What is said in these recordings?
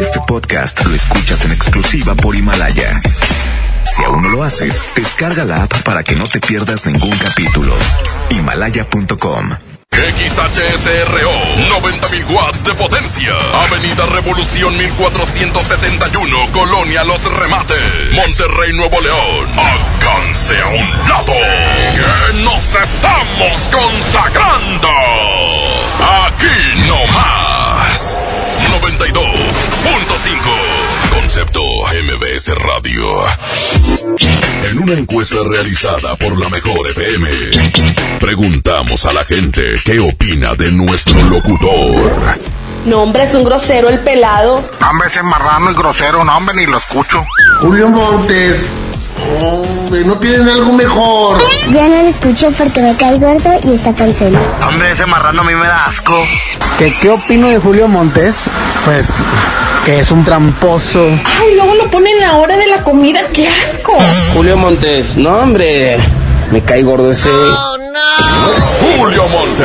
Este podcast lo escuchas en exclusiva por Himalaya. Si aún no lo haces, descarga la app para que no te pierdas ningún capítulo. Himalaya.com XHSRO, 90.000 watts de potencia. Avenida Revolución 1471, Colonia Los Remates, Monterrey, Nuevo León. Alcance a un lado. Que nos estamos consagrando. Aquí no más. 92.5. Concepto MBS Radio. En una encuesta realizada por la Mejor FM, preguntamos a la gente qué opina de nuestro locutor. No, hombre, es un grosero el pelado. Hombre, ese marrano y grosero, no, hombre, ni lo escucho. Julio Montes. Hombre, ¿no tienen algo mejor? Ya no lo escucho porque me cae gordo y está cansado. Hombre, ese marrano a mí me da asco. ¿Qué, ¿Qué opino de Julio Montes? Pues que es un tramposo. Ay, luego lo ponen en la hora de la comida, qué asco. Julio Montes, no hombre, me cae gordo ese. Julio Monte.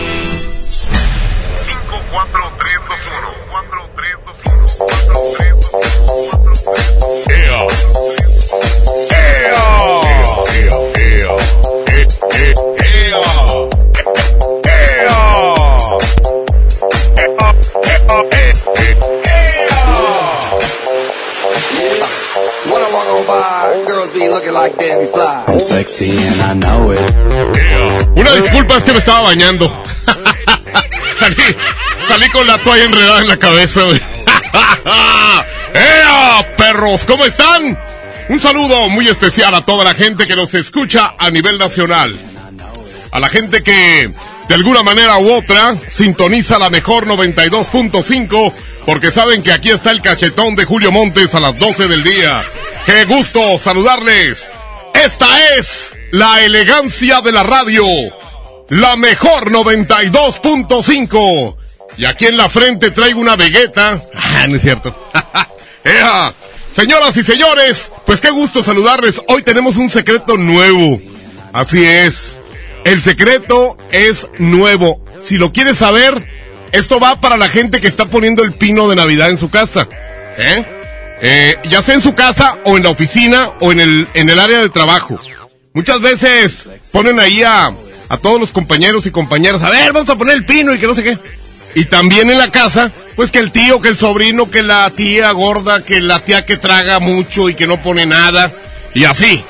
Una disculpa es que me estaba bañando. salí, salí con la toalla enredada en la cabeza, güey. ¡Ea, perros! ¿Cómo están? Un saludo muy especial a toda la gente que nos escucha a nivel nacional. A la gente que de alguna manera u otra sintoniza la mejor 92.5 porque saben que aquí está el cachetón de Julio Montes a las 12 del día. ¡Qué gusto saludarles! Esta es la elegancia de la radio. La mejor 92.5. Y aquí en la frente traigo una vegueta. Ah, no es cierto. ¡Ea! Señoras y señores, pues qué gusto saludarles. Hoy tenemos un secreto nuevo. Así es. El secreto es nuevo. Si lo quieres saber, esto va para la gente que está poniendo el pino de Navidad en su casa. ¿Eh? Eh, ya sea en su casa o en la oficina o en el, en el área de trabajo. Muchas veces ponen ahí a, a todos los compañeros y compañeras, a ver, vamos a poner el pino y que no sé qué. Y también en la casa, pues que el tío, que el sobrino, que la tía gorda, que la tía que traga mucho y que no pone nada. Y así.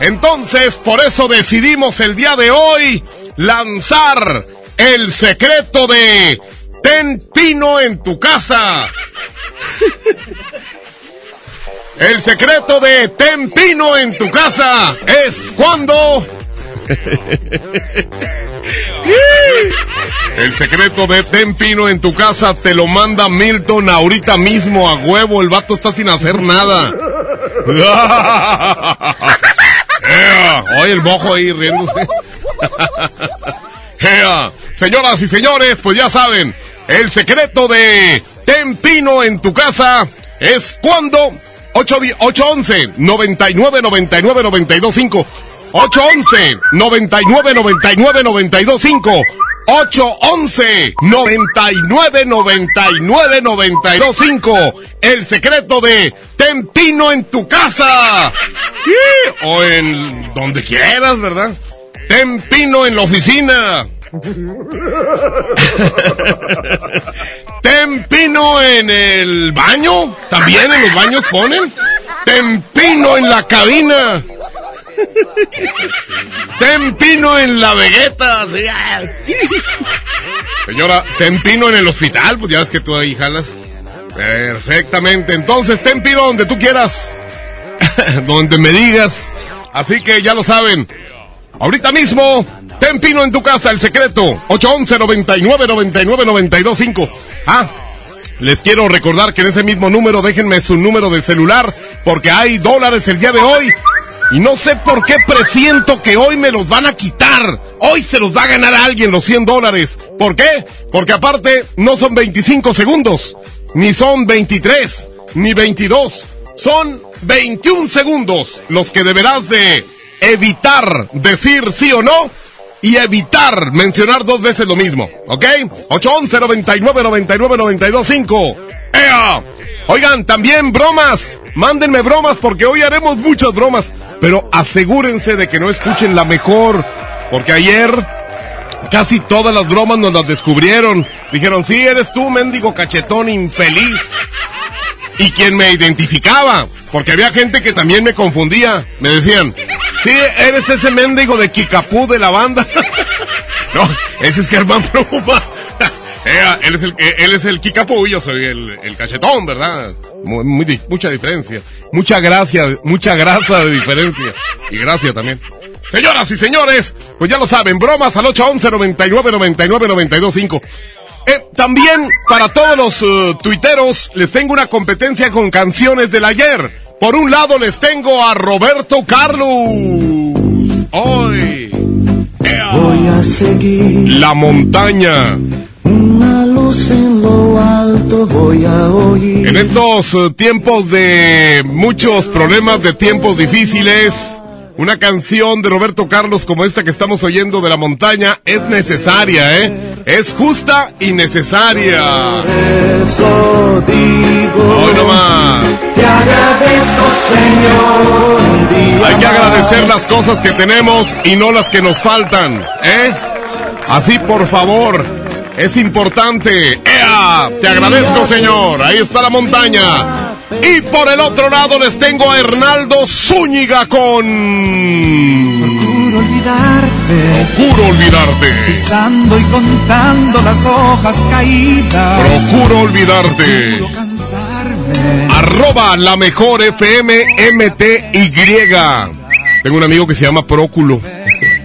Entonces, por eso decidimos el día de hoy lanzar el secreto de Ten pino en tu casa. El secreto de Ten pino en tu casa es cuando... El secreto de Ten pino en tu casa te lo manda Milton ahorita mismo a huevo. El vato está sin hacer nada. Oye el mojo ahí riéndose. Señoras y señores, pues ya saben, el secreto de Ten pino en tu casa es cuando 811 99 99 925 811 99 99 925 811 99 99 925 El secreto de Ten pino en tu casa. O en donde quieras, ¿verdad? Ten pino en la oficina. Tempino en el baño. También en los baños ponen. Tempino en la cabina. Tempino en la vegueta. Señora, Tempino en el hospital. Pues ya ves que tú ahí jalas. Perfectamente. Entonces, Tempino donde tú quieras. donde me digas. Así que ya lo saben. Ahorita mismo, ten pino en tu casa, el secreto. 811 99 99 925. Ah, Les quiero recordar que en ese mismo número déjenme su número de celular porque hay dólares el día de hoy. Y no sé por qué presiento que hoy me los van a quitar. Hoy se los va a ganar a alguien los 100 dólares. ¿Por qué? Porque aparte no son 25 segundos, ni son 23, ni 22. Son 21 segundos los que deberás de evitar decir sí o no y evitar mencionar dos veces lo mismo, ¿ok? 811 99 99 92 5. ¡Ea! Oigan, también bromas. Mándenme bromas porque hoy haremos muchas bromas. Pero asegúrense de que no escuchen la mejor. Porque ayer casi todas las bromas nos las descubrieron. Dijeron, sí, eres tú, mendigo cachetón infeliz. Y quien me identificaba. Porque había gente que también me confundía. Me decían, sí, eres ese mendigo de Kikapú de la banda. no, ese es Germán Pluma. Él es el, eh, él es el Kikapú y yo soy el, el cachetón, ¿verdad? Muy, muy di- mucha diferencia. Mucha gracia, mucha grasa de diferencia. Y gracia también. Señoras y señores, pues ya lo saben, bromas al 811 99 99 92 5. Eh, también para todos los eh, tuiteros les tengo una competencia con canciones del ayer. Por un lado les tengo a Roberto Carlos. Hoy. Ea. Voy a seguir La montaña. Una luz en lo alto, voy a oír. En estos eh, tiempos de muchos problemas, de tiempos difíciles, una canción de Roberto Carlos como esta que estamos oyendo de la montaña es necesaria, ¿eh? Es justa y necesaria. Eso digo. Hoy nomás. Te agradezco, Señor. Hay que agradecer las cosas que tenemos y no las que nos faltan, ¿eh? Así, por favor, es importante. ¡Ea! Te agradezco, señor. Ahí está la montaña. Y por el otro lado les tengo a Hernaldo Zúñiga con... Procuro olvidarte, Procuro olvidarte. pisando y contando las hojas caídas. Procuro olvidarte. Procuro cansarme. Arroba la mejor FM MTY. Tengo un amigo que se llama Próculo.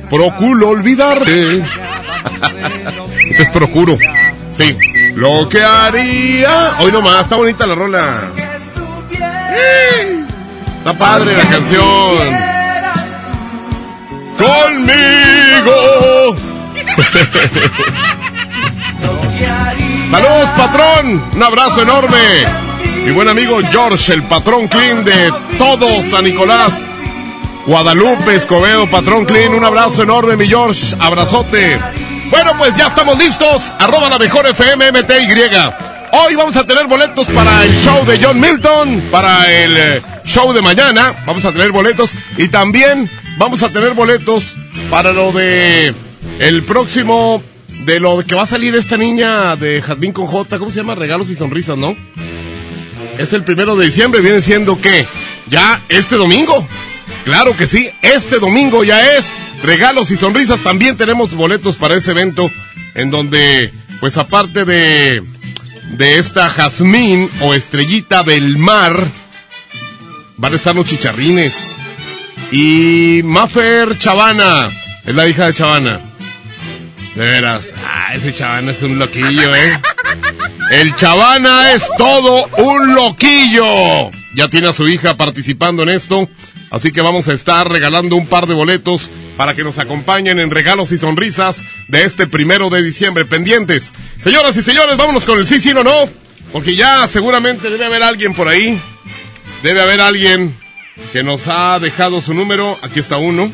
Procuro olvidarte. Este es Procuro. Sí. Lo que haría. Hoy nomás, está bonita la rola. Está padre la canción. Conmigo. Saludos, patrón. Un abrazo enorme. Mi buen amigo George, el patrón clean de todo San Nicolás. Guadalupe, Escobedo, patrón clean. Un abrazo enorme, mi George. Abrazote. Bueno, pues ya estamos listos. Arroba la mejor FM MTY. Hoy vamos a tener boletos para el show de John Milton, para el eh, show de mañana. Vamos a tener boletos y también vamos a tener boletos para lo de el próximo de lo que va a salir esta niña de Jazmín con J, ¿cómo se llama? Regalos y sonrisas, ¿no? Es el primero de diciembre, viene siendo que ya este domingo. Claro que sí, este domingo ya es regalos y sonrisas. También tenemos boletos para ese evento en donde, pues aparte de de esta Jazmín o Estrellita del Mar, van a estar los chicharrines. Y Mafer Chavana, es la hija de Chavana. De veras, ah, ese Chavana es un loquillo, ¿eh? El Chavana es todo un loquillo. Ya tiene a su hija participando en esto. Así que vamos a estar regalando un par de boletos para que nos acompañen en regalos y sonrisas de este primero de diciembre. Pendientes. Señoras y señores, vámonos con el sí, sí, no, no. Porque ya seguramente debe haber alguien por ahí. Debe haber alguien que nos ha dejado su número. Aquí está uno.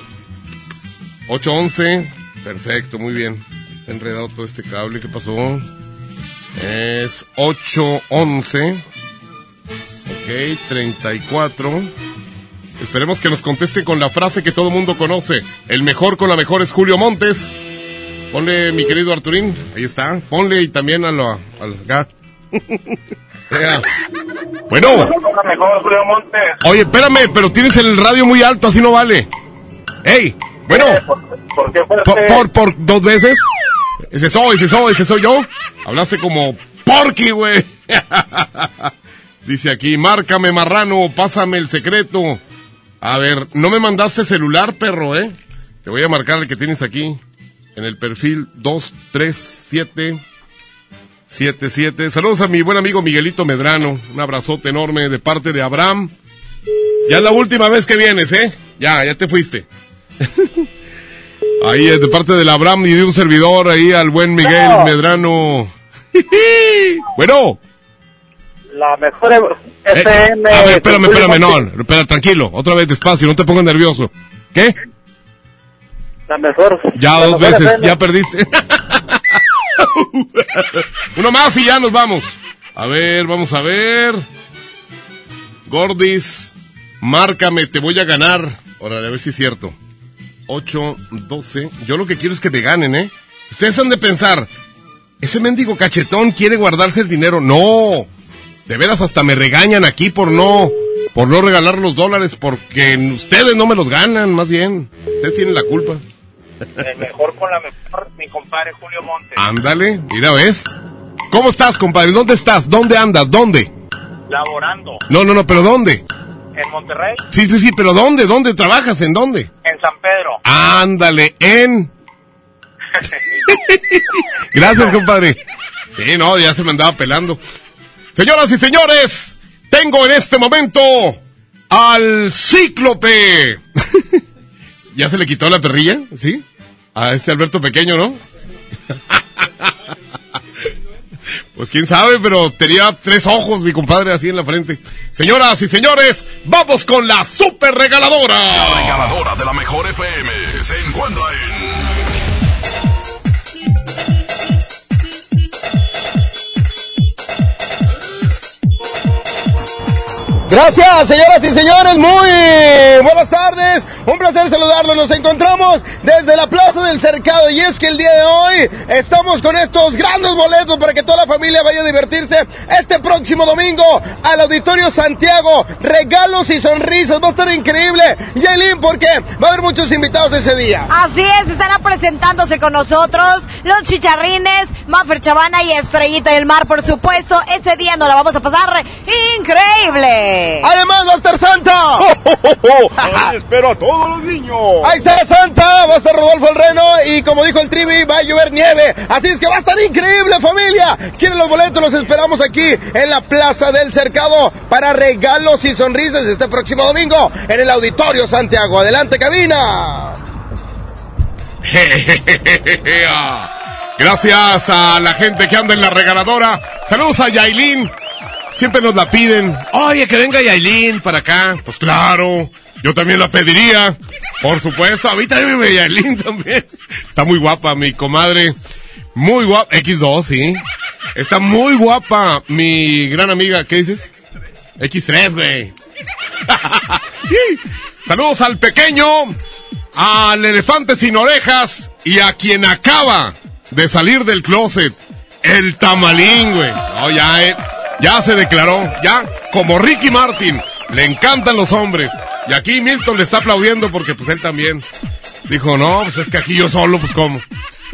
811. Perfecto, muy bien. Está enredado todo este cable. ¿Qué pasó? Es 811. Ok, 34. Esperemos que nos conteste con la frase que todo mundo conoce. El mejor con la mejor es Julio Montes. Ponle, mi querido Arturín. Ahí está. Ponle y también a lo, al gat. Bueno. Oye, espérame, pero tienes el radio muy alto, así no vale. ¡Ey! Bueno. ¿Por qué Por, por, por dos veces. Ese soy, ese soy, ese soy yo. Hablaste como porky, güey. Dice aquí, márcame marrano, pásame el secreto. A ver, no me mandaste celular, perro, ¿eh? Te voy a marcar el que tienes aquí. En el perfil 237 77. Saludos a mi buen amigo Miguelito Medrano. Un abrazote enorme de parte de Abraham. Ya es la última vez que vienes, ¿eh? Ya, ya te fuiste. ahí es de parte del Abraham y de un servidor ahí al buen Miguel Medrano. bueno. La mejor FM. Eh, a ver, espérame, espérame, no. Espera, tranquilo. Otra vez despacio, no te pongas nervioso. ¿Qué? La mejor. Ya la dos mejor veces, FM. ya perdiste. Uno más y ya nos vamos. A ver, vamos a ver. Gordis, márcame, te voy a ganar. Órale, a ver si es cierto. 8, 12. Yo lo que quiero es que me ganen, ¿eh? Ustedes han de pensar, ese mendigo cachetón quiere guardarse el dinero. No. De veras hasta me regañan aquí por no, por no regalar los dólares porque ustedes no me los ganan, más bien. Ustedes tienen la culpa. El mejor con la mejor, mi compadre Julio Montes. Ándale, mira, ¿ves? ¿Cómo estás, compadre? ¿Dónde estás? ¿Dónde andas? ¿Dónde? Laborando. No, no, no, pero ¿dónde? En Monterrey. Sí, sí, sí, pero ¿dónde? ¿Dónde trabajas? ¿En dónde? En San Pedro. Ándale, en... Gracias, compadre. Sí, no, ya se me andaba pelando. Señoras y señores, tengo en este momento al cíclope. ¿Ya se le quitó la perrilla? ¿Sí? A este Alberto Pequeño, ¿no? Pues quién sabe, pero tenía tres ojos mi compadre así en la frente. Señoras y señores, vamos con la super regaladora. La regaladora de la mejor FM se encuentra en. Gracias, señoras y señores, muy buenas tardes. Un placer saludarlos. Nos encontramos desde la Plaza del Cercado y es que el día de hoy estamos con estos grandes boletos para que toda la familia vaya a divertirse este próximo domingo al Auditorio Santiago. Regalos y sonrisas, va a estar increíble. Yailin, porque va a haber muchos invitados ese día. Así es, estarán presentándose con nosotros los chicharrines, Maffer Chavana y Estrellita del Mar, por supuesto. Ese día nos la vamos a pasar increíble. Además va a estar Santa. espero a todos los niños. Ahí está Santa, va a estar Rodolfo el Reno y como dijo el Trivi, va a llover nieve. Así es que va a estar increíble familia. ¿Quieren los boletos? Los esperamos aquí en la Plaza del Cercado para regalos y sonrisas este próximo domingo en el Auditorio Santiago. Adelante cabina. Gracias a la gente que anda en la regaladora. Saludos a Yailin. Siempre nos la piden. Oye, que venga Yailin para acá. Pues claro, yo también la pediría. Por supuesto, a mí también me Yailin también. Está muy guapa mi comadre. Muy guapa. X2, sí. Está muy guapa mi gran amiga. ¿Qué dices? X3, güey. Saludos al pequeño, al elefante sin orejas y a quien acaba de salir del closet. El tamalín, güey. No, ya, eh, ya se declaró, ya, como Ricky Martin. Le encantan los hombres. Y aquí Milton le está aplaudiendo porque pues él también. Dijo, no, pues es que aquí yo solo, pues cómo.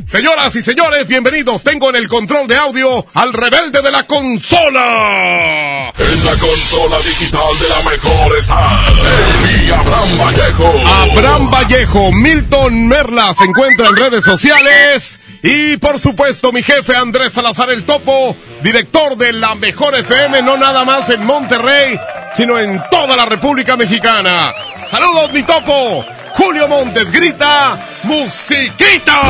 Señoras y señores, bienvenidos. Tengo en el control de audio al rebelde de la consola. En la consola digital de la mejor está el Abraham Vallejo. Abraham Vallejo, Milton Merla se encuentra en redes sociales. Y por supuesto, mi jefe Andrés Salazar el Topo, director de la mejor FM, no nada más en Monterrey, sino en toda la República Mexicana. Saludos, mi topo. Julio Montes grita, musiquita.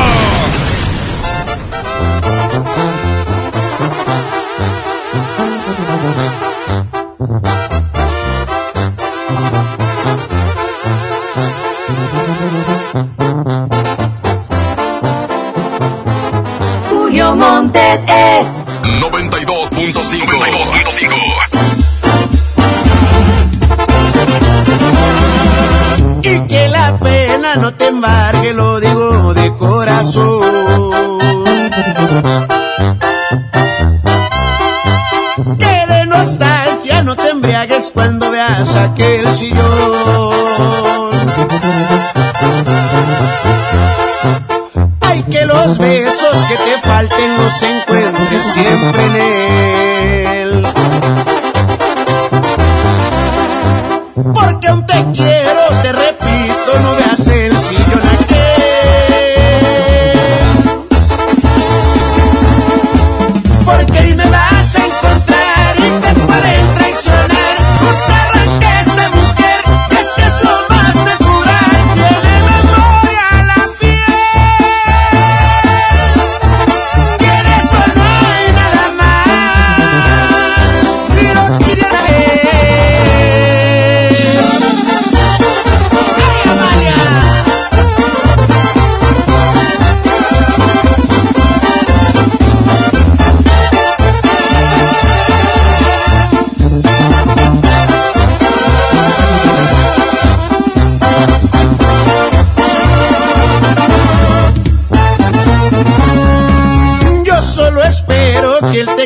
Julio Montes es 92.5. 92.5. no te embargue, lo digo de corazón. Que de nostalgia no te embriagues cuando veas aquel sillón. Ay, que los besos que te falten los encuentres siempre en él. Porque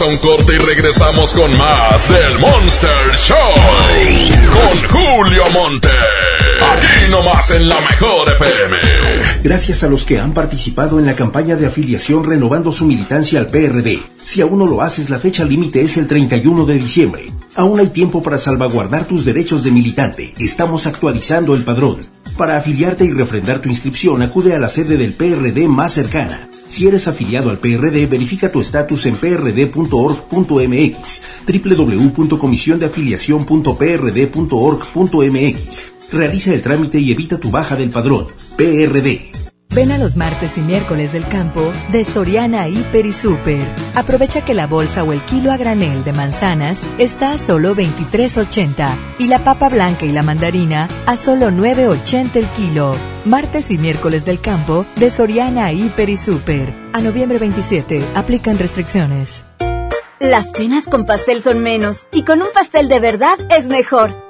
A un corte y regresamos con más del Monster Show. Con Julio Monte. Aquí nomás en la mejor FM. Gracias a los que han participado en la campaña de afiliación renovando su militancia al PRD. Si aún no lo haces, la fecha límite es el 31 de diciembre. Aún hay tiempo para salvaguardar tus derechos de militante. Estamos actualizando el padrón. Para afiliarte y refrendar tu inscripción, acude a la sede del PRD más cercana. Si eres afiliado al PRD, verifica tu estatus en prd.org.mx, www.comisiondeafiliación.prd.org.mx. Realiza el trámite y evita tu baja del padrón. PRD. Ven a los martes y miércoles del campo de Soriana Hiper y Super. Aprovecha que la bolsa o el kilo a granel de manzanas está a solo 23.80 y la papa blanca y la mandarina a solo 9.80 el kilo. Martes y miércoles del campo de Soriana Hiper y Super. A noviembre 27 aplican restricciones. Las penas con pastel son menos y con un pastel de verdad es mejor.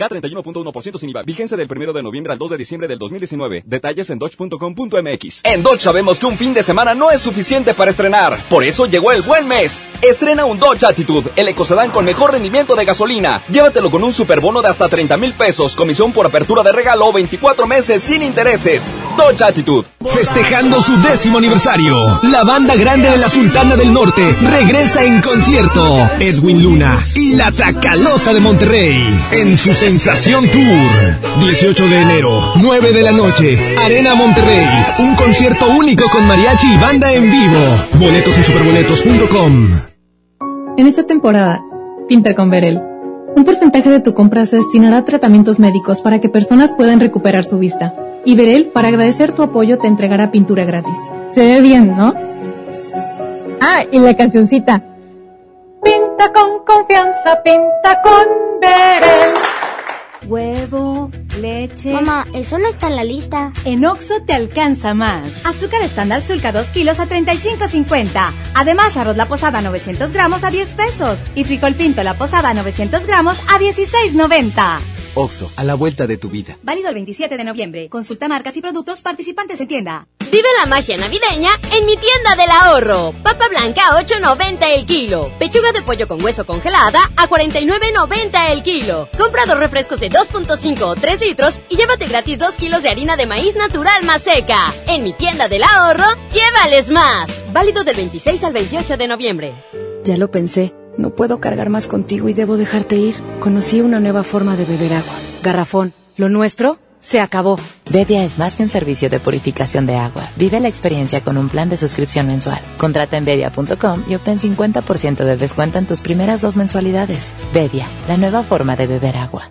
K31.1% sin IVA. Vigencia del 1 de noviembre al 2 de diciembre del 2019. Detalles en dodge.com.mx. En Dodge sabemos que un fin de semana no es suficiente para estrenar. Por eso llegó el buen mes. Estrena un Dodge Attitude, el ecocedán con mejor rendimiento de gasolina. Llévatelo con un superbono de hasta 30 mil pesos, comisión por apertura de regalo o 24 meses sin intereses. Dodge Attitude. Festejando su décimo aniversario, la banda grande de la Sultana del Norte regresa en concierto. Edwin Luna y la Tracalosa de Monterrey en su Sensación Tour. 18 de enero, 9 de la noche, Arena Monterrey. Un concierto único con mariachi y banda en vivo. Boletos en superboletos.com. En esta temporada, pinta con Verel. Un porcentaje de tu compra se destinará a tratamientos médicos para que personas puedan recuperar su vista. Y Verel, para agradecer tu apoyo, te entregará pintura gratis. Se ve bien, ¿no? Ah, y la cancioncita. Pinta con confianza, pinta con Verel. Huevo, leche. Mamá, eso no está en la lista. En Oxo te alcanza más. Azúcar estándar Sulca 2 kilos a 35.50. Además, arroz la posada 900 gramos a 10 pesos. Y frijol pinto la posada 900 gramos a 16.90. Oxo, a la vuelta de tu vida. Válido el 27 de noviembre. Consulta marcas y productos participantes en tienda. Vive la magia navideña en mi tienda del ahorro. Papa blanca a 8.90 el kilo. Pechuga de pollo con hueso congelada a 49.90 el kilo. Compra dos refrescos de 2.5 o 3 litros y llévate gratis 2 kilos de harina de maíz natural más seca. En mi tienda del ahorro, llévales más. Válido del 26 al 28 de noviembre. Ya lo pensé. No puedo cargar más contigo y debo dejarte ir. Conocí una nueva forma de beber agua. Garrafón. Lo nuestro se acabó. Bedia es más que un servicio de purificación de agua. Vive la experiencia con un plan de suscripción mensual. Contrata en bedia.com y obtén 50% de descuento en tus primeras dos mensualidades. Bedia, la nueva forma de beber agua.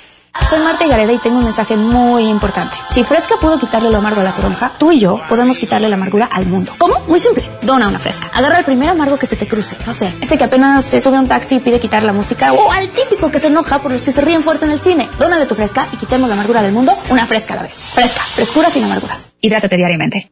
Soy Marta Gareda y tengo un mensaje muy importante. Si Fresca pudo quitarle lo amargo a la toronja, tú y yo podemos quitarle la amargura al mundo. ¿Cómo? Muy simple. Dona una Fresca. Agarra el primer amargo que se te cruce. No sé, este que apenas se sube a un taxi y pide quitar la música. O al típico que se enoja por los que se ríen fuerte en el cine. Dónale tu Fresca y quitemos la amargura del mundo una Fresca a la vez. Fresca. Frescura sin amarguras. Hidrátate diariamente.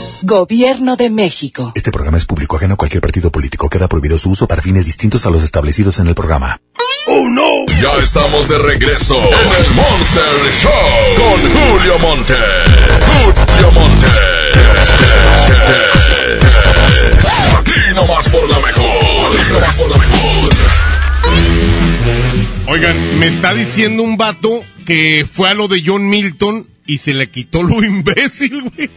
Gobierno de México. Este programa es público ajeno a cualquier partido político. Queda prohibido su uso para fines distintos a los establecidos en el programa. ¡Oh, no! Ya estamos de regreso en el Monster Show con Julio Monte. Julio Monte. Aquí nomás por la mejor. Aquí nomás por la mejor. Oigan, me está diciendo un vato que fue a lo de John Milton y se le quitó lo imbécil, güey.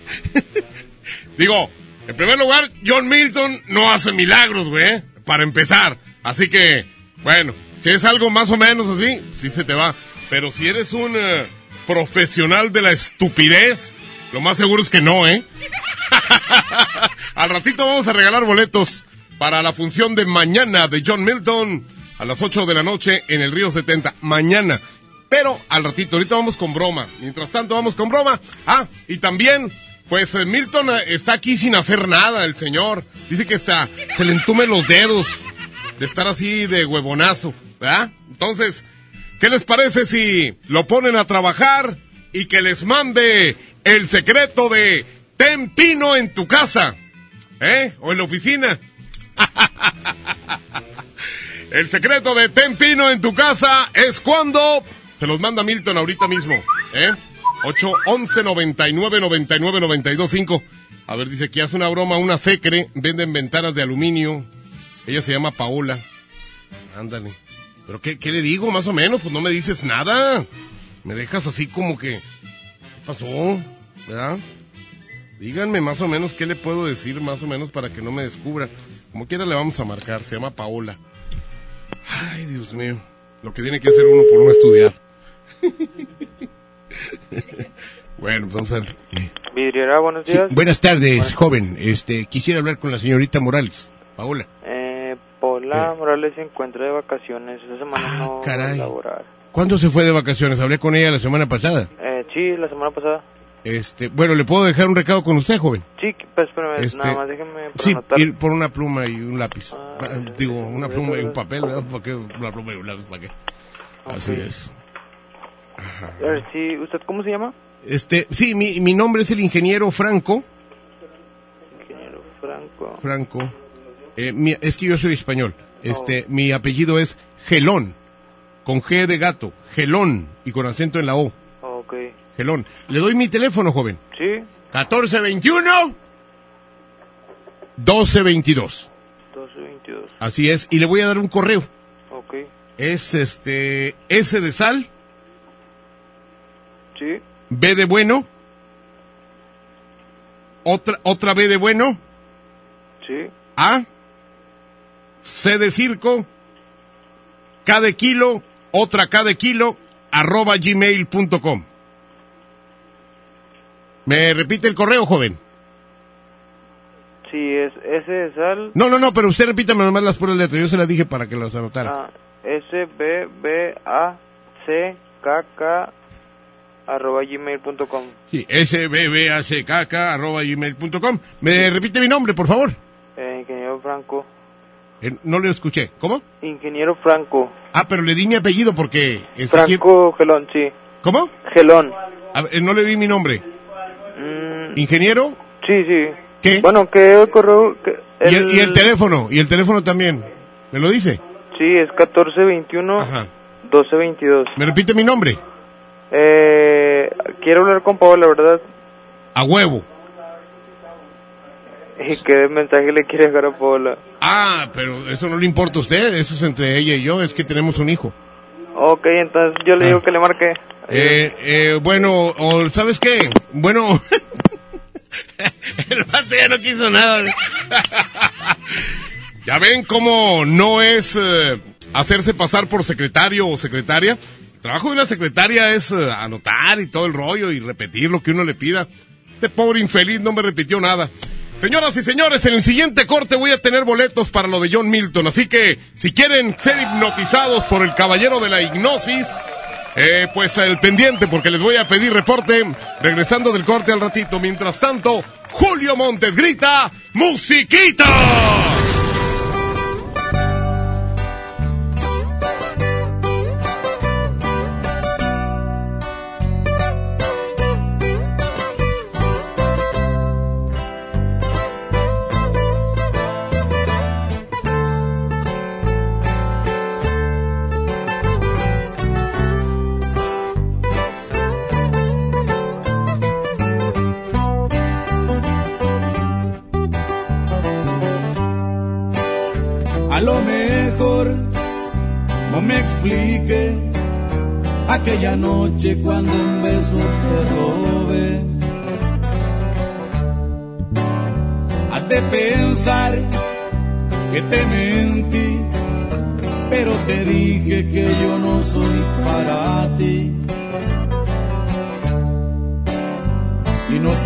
Digo, en primer lugar, John Milton no hace milagros, güey, para empezar. Así que, bueno, si es algo más o menos así, sí se te va. Pero si eres un eh, profesional de la estupidez, lo más seguro es que no, ¿eh? Al ratito vamos a regalar boletos para la función de mañana de John Milton a las 8 de la noche en el Río 70. Mañana. Pero al ratito, ahorita vamos con broma. Mientras tanto, vamos con broma. Ah, y también, pues eh, Milton eh, está aquí sin hacer nada, el señor. Dice que está, se le entume los dedos de estar así de huevonazo, ¿verdad? Entonces, ¿qué les parece si lo ponen a trabajar y que les mande el secreto de ten pino en tu casa? ¿Eh? O en la oficina. El secreto de ten pino en tu casa es cuando se los manda Milton ahorita mismo, ¿eh? 811 99 99 92 5. A ver, dice que hace una broma, una secre, venden ventanas de aluminio. Ella se llama Paola. Ándale. ¿Pero qué, qué le digo, más o menos? Pues no me dices nada. Me dejas así como que... ¿Qué pasó? ¿Verdad? Díganme más o menos qué le puedo decir, más o menos, para que no me descubra. Como quiera le vamos a marcar, se llama Paola. Ay, Dios mío. Lo que tiene que hacer uno por no estudiar. bueno, pues vamos a ver. Vidriera, buenos días. Buenas tardes, joven. Este, quisiera hablar con la señorita Morales. Paola. Eh, Paula Morales se encuentra de vacaciones. Esta semana no va a caray. laborar. ¿Cuándo se fue de vacaciones? Hablé con ella la semana pasada. Eh, sí, la semana pasada. Este, bueno, ¿le puedo dejar un recado con usted, joven? Sí, pues espérame, Este, nada más déjeme Sí, ir por una pluma y un lápiz. Ah, Digo, una pluma y un papel, ¿verdad? ¿Para qué? Una pluma y un lápiz, ¿para qué? Así Ok. A ver, sí, ¿usted cómo se llama? Este, sí, mi, mi nombre es el ingeniero Franco. Ingeniero Franco. Franco. Eh, mi- es que yo soy español. Este, mi apellido es Gelón. Con G de gato. Gelón. Y con acento en la O. Ok. Gelón. Le doy mi teléfono, joven. Sí, 1421 1222. 1222. Así es. Y le voy a dar un correo. Ok. Es este S de sal, Sí, B de bueno, otra otra B de bueno, sí. A, C de circo, K de kilo, otra K de kilo, arroba gmail.com. ¿Me repite el correo, joven? Sí, es S de sal. No, no, no, pero usted repítame nomás las puras letras. Yo se las dije para que las anotara. Ah, S, B, B, A, C, K, K, arroba gmail.com. Sí, sbbackk arroba gmail.com. ¿Me repite mi nombre, por favor? Eh, ingeniero Franco. Eh, no lo escuché. ¿Cómo? Ingeniero Franco. Ah, pero le di mi apellido porque... está aquí- Franco Gelón, sí. ¿Cómo? Gelón. A ver, no le di mi nombre. Mm, ¿Ingeniero? sí, sí. ¿Qué? Bueno, que el correo... Que ¿Y, el, y el teléfono, y el teléfono también. ¿Me lo dice? Sí, es 1421 1222. ¿Me repite mi nombre? Eh, quiero hablar con Paola, ¿verdad? A huevo. ¿Y qué mensaje le quiere dejar a Paola? Ah, pero eso no le importa a usted, eso es entre ella y yo, es que tenemos un hijo. Ok, entonces yo le digo que le marque. Eh, eh, bueno, o ¿sabes qué? Bueno, el vato ya no quiso nada. ya ven cómo no es eh, hacerse pasar por secretario o secretaria. Trabajo de una secretaria es eh, anotar y todo el rollo y repetir lo que uno le pida. Este pobre infeliz no me repitió nada. Señoras y señores, en el siguiente corte voy a tener boletos para lo de John Milton, así que si quieren ser hipnotizados por el caballero de la hipnosis, eh, pues el pendiente porque les voy a pedir reporte regresando del corte al ratito. Mientras tanto, Julio Montes grita, ¡Musiquita!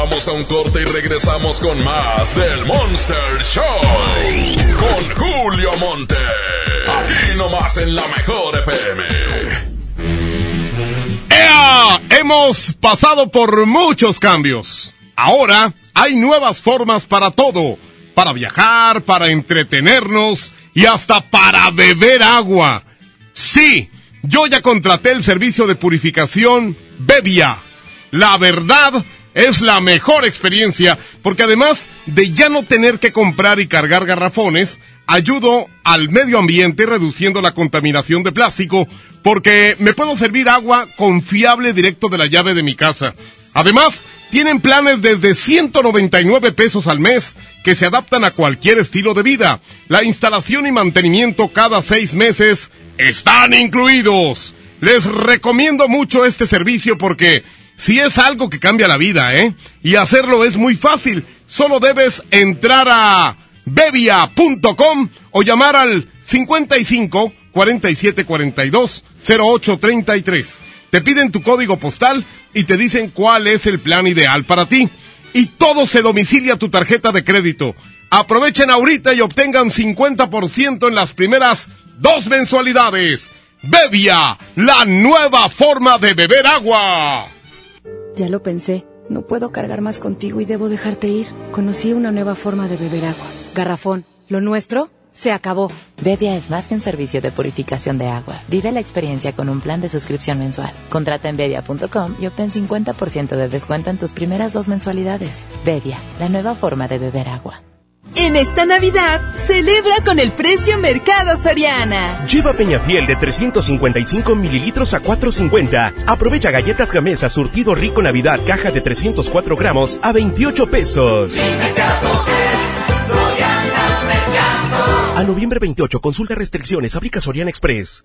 Vamos a un corte y regresamos con más del Monster Show. Con Julio Monte. Aquí nomás en la mejor FM. ¡Ea! Hemos pasado por muchos cambios. Ahora hay nuevas formas para todo. Para viajar, para entretenernos y hasta para beber agua. Sí, yo ya contraté el servicio de purificación Bebia. La verdad es la mejor experiencia porque además de ya no tener que comprar y cargar garrafones, ayudo al medio ambiente reduciendo la contaminación de plástico porque me puedo servir agua confiable directo de la llave de mi casa. Además, tienen planes desde 199 pesos al mes que se adaptan a cualquier estilo de vida. La instalación y mantenimiento cada seis meses están incluidos. Les recomiendo mucho este servicio porque si es algo que cambia la vida, ¿eh? Y hacerlo es muy fácil. Solo debes entrar a bebia.com o llamar al 55 47 42 08 33. Te piden tu código postal y te dicen cuál es el plan ideal para ti. Y todo se domicilia tu tarjeta de crédito. Aprovechen ahorita y obtengan 50% en las primeras dos mensualidades. Bebia, la nueva forma de beber agua. Ya lo pensé. No puedo cargar más contigo y debo dejarte ir. Conocí una nueva forma de beber agua. Garrafón. Lo nuestro se acabó. Bebia es más que un servicio de purificación de agua. Vive la experiencia con un plan de suscripción mensual. Contrata en bebia.com y obtén 50% de descuento en tus primeras dos mensualidades. Bebia, la nueva forma de beber agua. En esta Navidad, celebra con el precio Mercado Soriana. Lleva Peñafiel de 355 mililitros a 4.50. Aprovecha galletas Gamesa surtido rico Navidad caja de 304 gramos a 28 pesos. A noviembre 28, consulta restricciones, aplica Soriana Express.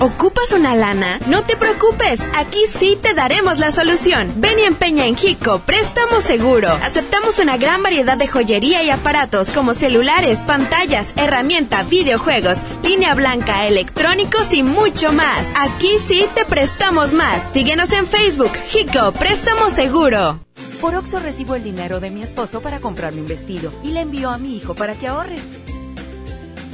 ¿Ocupas una lana? No te preocupes, aquí sí te daremos la solución. Ven y empeña en Hico, préstamo seguro. Aceptamos una gran variedad de joyería y aparatos como celulares, pantallas, herramienta, videojuegos, línea blanca, electrónicos y mucho más. Aquí sí te prestamos más. Síguenos en Facebook, Hico, préstamo seguro. Por Oxo recibo el dinero de mi esposo para comprarme un vestido y le envío a mi hijo para que ahorre.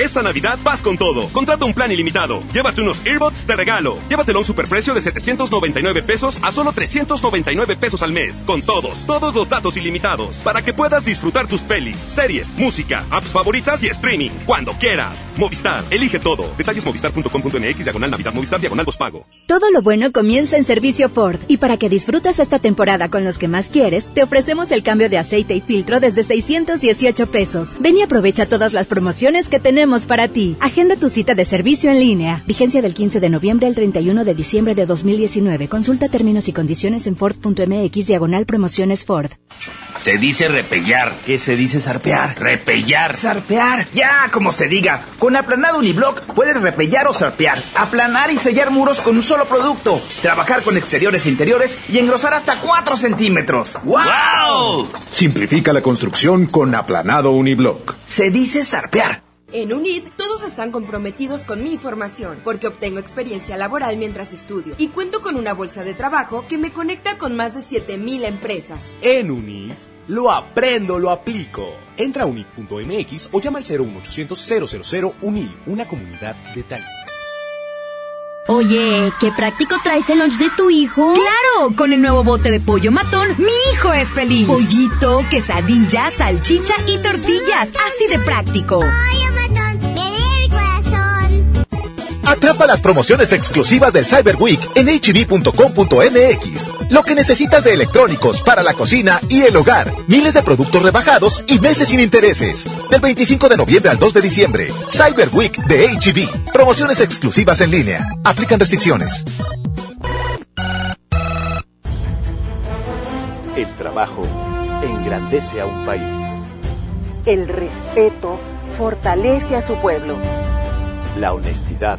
Esta Navidad vas con todo. Contrata un plan ilimitado. Llévate unos earbuds de regalo. Llévatelo a un superprecio de 799 pesos a solo 399 pesos al mes. Con todos, todos los datos ilimitados. Para que puedas disfrutar tus pelis, series, música, apps favoritas y streaming. Cuando quieras. Movistar, elige todo. Detalles movistar.com.mx, diagonal Navidad, Movistar, diagonal pago. Todo lo bueno comienza en servicio Ford. Y para que disfrutes esta temporada con los que más quieres, te ofrecemos el cambio de aceite y filtro desde 618 pesos. Ven y aprovecha todas las promociones que tenemos para ti. Agenda tu cita de servicio en línea. Vigencia del 15 de noviembre al 31 de diciembre de 2019. Consulta términos y condiciones en Ford.mx diagonal promociones Ford. Se dice repellar. ¿Qué se dice zarpear? Repellar. Zarpear. Ya, como se diga. Con aplanado uniblock puedes repellar o zarpear. Aplanar y sellar muros con un solo producto. Trabajar con exteriores e interiores y engrosar hasta 4 centímetros. ¡Wow! Simplifica la construcción con aplanado uniblock. Se dice zarpear. En UNID todos están comprometidos con mi formación porque obtengo experiencia laboral mientras estudio y cuento con una bolsa de trabajo que me conecta con más de 7000 empresas. En UNID lo aprendo, lo aplico. Entra a unid.mx o llama al 01800 000 UNID, una comunidad de taxis. Oye, qué práctico traes el lunch de tu hijo. ¡Claro! Con el nuevo bote de pollo matón, mi hijo es feliz. Pollito, quesadilla, salchicha y tortillas. Así de práctico. Atrapa las promociones exclusivas del Cyber Week en hb.com.mx. Lo que necesitas de electrónicos para la cocina y el hogar. Miles de productos rebajados y meses sin intereses. Del 25 de noviembre al 2 de diciembre. Cyber Week de HB. Promociones exclusivas en línea. Aplican restricciones. El trabajo engrandece a un país. El respeto fortalece a su pueblo. La honestidad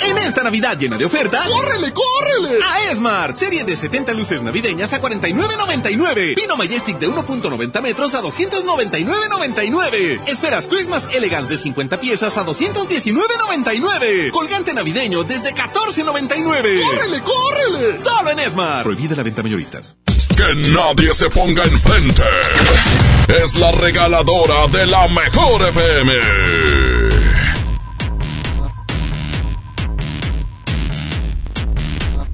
En esta Navidad llena de ofertas, ¡córrele, córrele! A Esmart, serie de 70 luces navideñas a 49.99. Pino Majestic de 1.90 metros a 299.99. Esferas Christmas Elegance de 50 piezas a 219.99. Colgante navideño desde 14.99. ¡Córrele, córrele! Solo en Esmart. Prohibida la venta mayoristas. Que nadie se ponga enfrente. Es la regaladora de la mejor FM.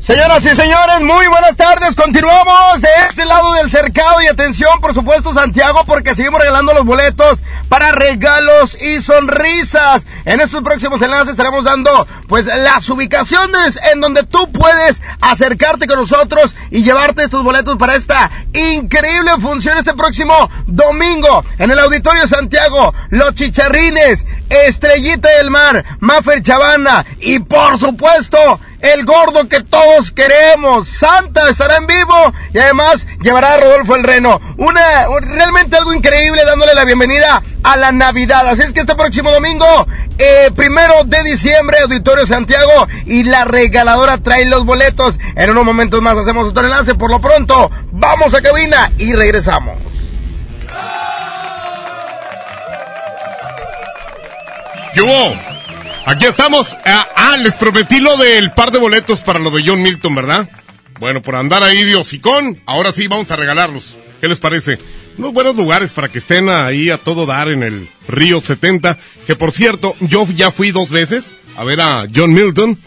Señoras y señores, muy buenas tardes. Continuamos de este lado del cercado y atención, por supuesto, Santiago, porque seguimos regalando los boletos para regalos y sonrisas. En estos próximos enlaces estaremos dando pues las ubicaciones en donde tú puedes acercarte con nosotros y llevarte estos boletos para esta increíble función este próximo domingo en el Auditorio Santiago. Los Chicharrines, Estrellita del Mar, Mafer Chavana y por supuesto el gordo que todos queremos. Santa estará en vivo y además llevará a Rodolfo el Reno. Una, realmente algo increíble dándole la bienvenida a la Navidad. Así es que este próximo domingo, eh, primero de diciembre, Auditorio Santiago y la regaladora trae los boletos. En unos momentos más hacemos otro enlace. Por lo pronto, vamos a cabina y regresamos. Aquí estamos. Ah, ah, les prometí lo del par de boletos para lo de John Milton, ¿verdad? Bueno, por andar ahí de hocicón, ahora sí vamos a regalarlos. ¿Qué les parece? Unos buenos lugares para que estén ahí a todo dar en el Río 70. Que por cierto, yo ya fui dos veces a ver a John Milton.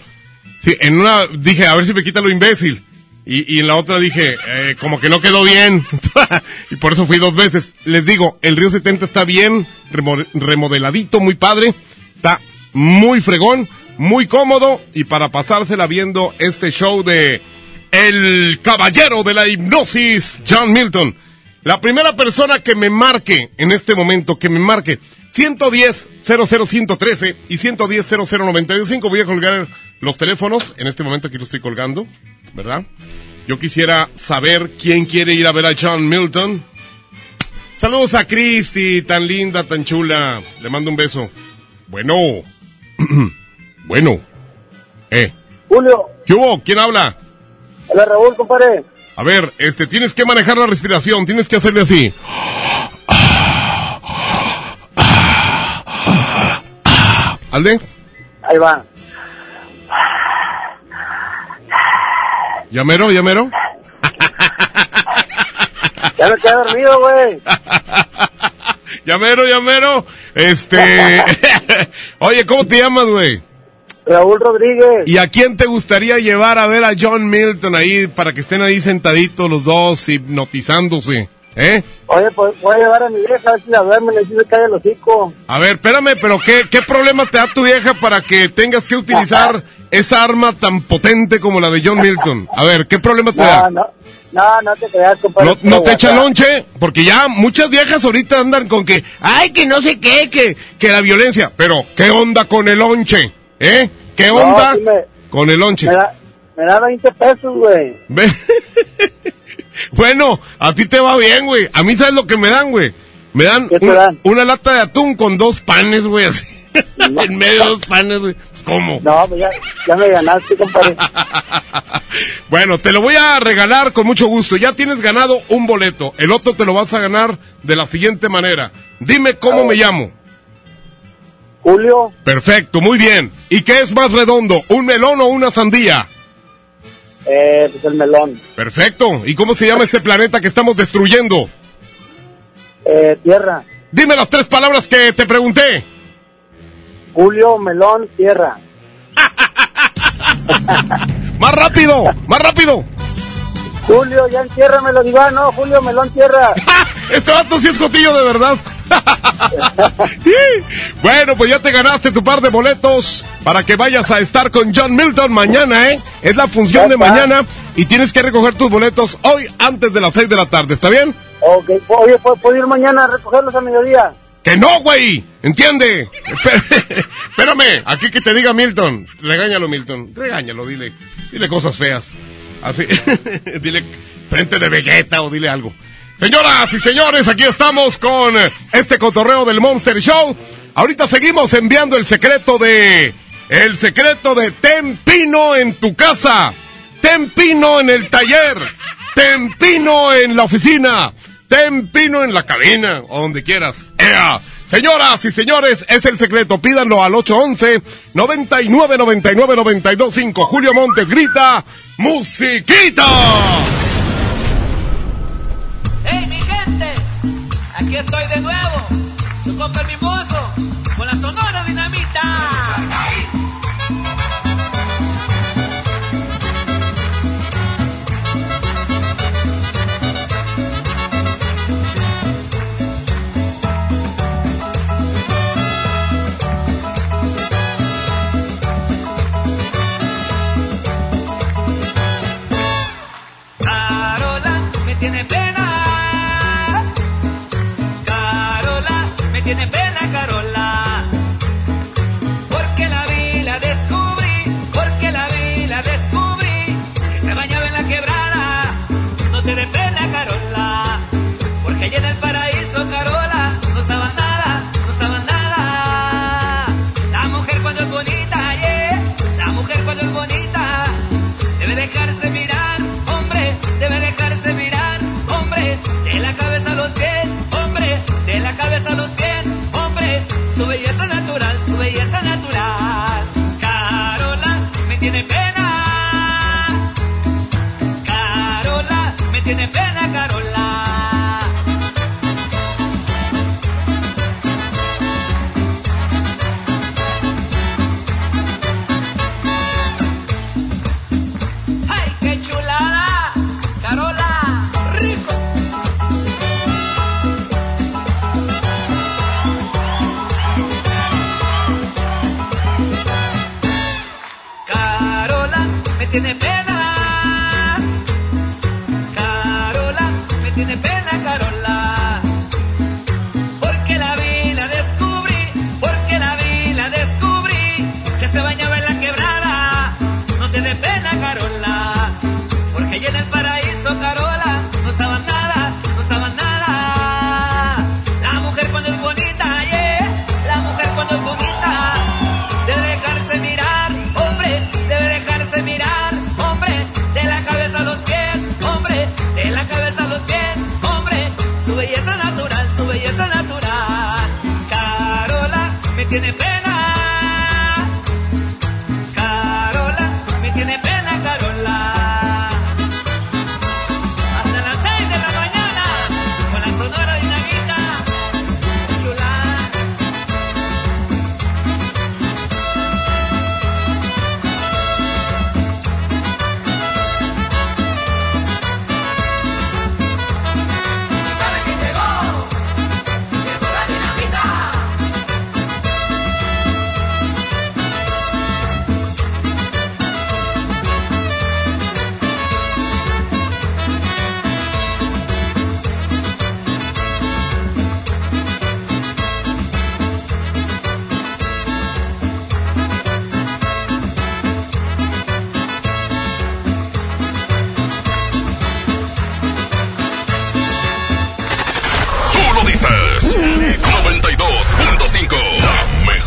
Sí, en una dije, a ver si me quita lo imbécil. Y, y en la otra dije, eh, como que no quedó bien. y por eso fui dos veces. Les digo, el Río 70 está bien, remodeladito, muy padre. Está muy fregón, muy cómodo y para pasársela viendo este show de El Caballero de la Hipnosis, John Milton. La primera persona que me marque en este momento, que me marque 110 00113 y 110 00925. Voy a colgar los teléfonos. En este momento aquí lo estoy colgando, ¿verdad? Yo quisiera saber quién quiere ir a ver a John Milton. Saludos a Christy, tan linda, tan chula. Le mando un beso. Bueno. Bueno. Eh. Julio. ¿Qué hubo? ¿Quién habla? Hola Raúl, compadre. A ver, este, tienes que manejar la respiración, tienes que hacerle así. ¿Alde? Ahí va. ¿Llamero, llamero? Ya me quedé dormido, güey. llamero, llamero. Este. Oye, ¿cómo te llamas, güey? Raúl Rodríguez. ¿Y a quién te gustaría llevar a ver a John Milton ahí para que estén ahí sentaditos los dos hipnotizándose? ¿Eh? Oye, pues voy a llevar a mi vieja a ver si la duerme, le dice cae el hocico. A ver, espérame, pero ¿qué, ¿qué problema te da tu vieja para que tengas que utilizar esa arma tan potente como la de John Milton? A ver, ¿qué problema te No, da? no, no, no te creas, compadre. ¿No, no te echa lonche? Porque ya muchas viejas ahorita andan con que, ay, que no sé qué, que, que la violencia. Pero, ¿qué onda con el lonche? ¿Eh? ¿Qué onda me- con el lonche? Me da, me da 20 pesos, güey. Bueno, a ti te va bien, güey. A mí, ¿sabes lo que me dan, güey? Me dan, ¿Qué te una, dan? una lata de atún con dos panes, güey, así. en medio de dos panes, güey. ¿Cómo? No, pues ya, ya me ganaste, compadre. Bueno, te lo voy a regalar con mucho gusto. Ya tienes ganado un boleto. El otro te lo vas a ganar de la siguiente manera. Dime cómo me llamo. Julio, Perfecto, muy bien. ¿Y qué es más redondo, un melón o una sandía? eh, pues el melón. Perfecto. ¿Y cómo se llama este planeta que estamos destruyendo? Eh, tierra. Dime las tres palabras que te pregunté. Julio Melón Tierra. Más rápido, más rápido. Julio, ya entiérramelo, divano. Julio Melón Tierra. Este vato sí es cotillo de verdad. bueno, pues ya te ganaste tu par de boletos para que vayas a estar con John Milton mañana, ¿eh? Es la función de mañana y tienes que recoger tus boletos hoy antes de las 6 de la tarde, ¿está bien? Ok, oye, ¿puedo, puedo ir mañana a recogerlos a mediodía? Que no, güey, ¿entiende? Espé- Espérame, aquí que te diga Milton. Regáñalo, Milton. Regáñalo, dile. Dile cosas feas. Así. dile frente de Vegeta o dile algo. Señoras y señores, aquí estamos con este cotorreo del Monster Show. Ahorita seguimos enviando el secreto de... El secreto de Ten Pino en tu casa. Ten Pino en el taller. Ten Pino en la oficina. Ten Pino en la cabina. O donde quieras. ¡Ea! Señoras y señores, es el secreto. Pídanlo al 811 99 99 92 5. Julio Montes grita ¡Musiquita! Estoy de nuevo, su compa el mimoso, con la sonora dinamita. Tiene pena, Carola. Porque la vi, la descubrí. Porque la vi, la descubrí. Que se bañaba en la quebrada. No te dé pena, Carola. Porque allá en el paraíso, Carola, no saben nada, no saben nada. La mujer cuando es bonita, yeah. La mujer cuando es bonita. Debe dejarse mirar, hombre, debe dejarse mirar, hombre, de la cabeza a los pies, hombre, de la cabeza a los pies,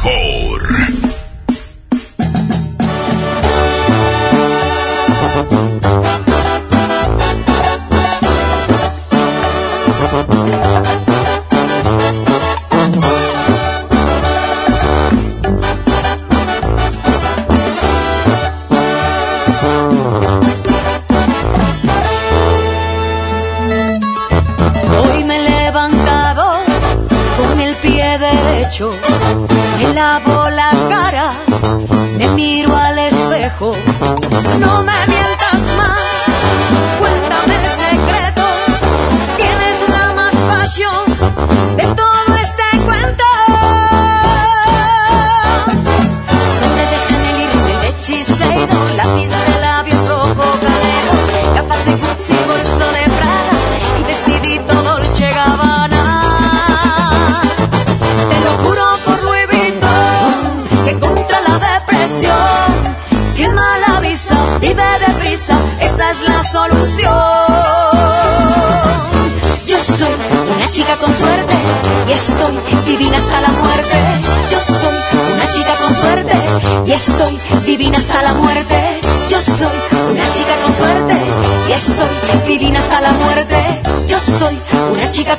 Cold.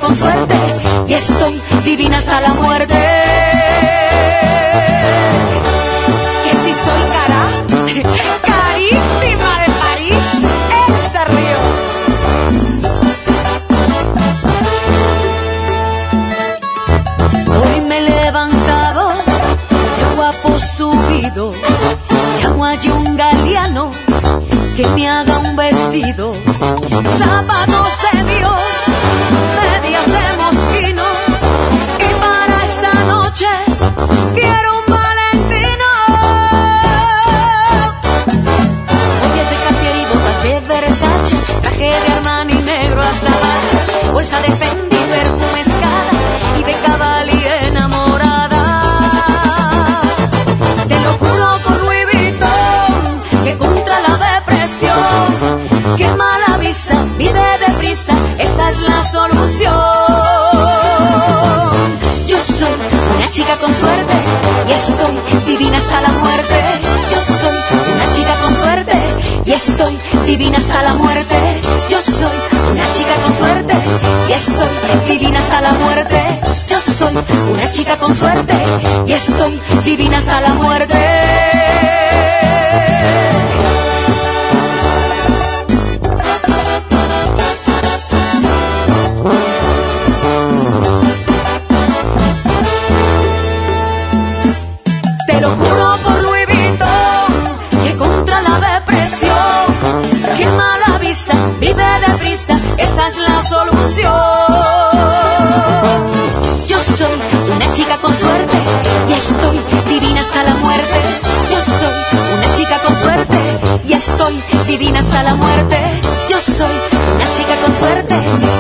Con suerte y estoy divina hasta la muerte. Con suerte y estoy divina hasta la muerte.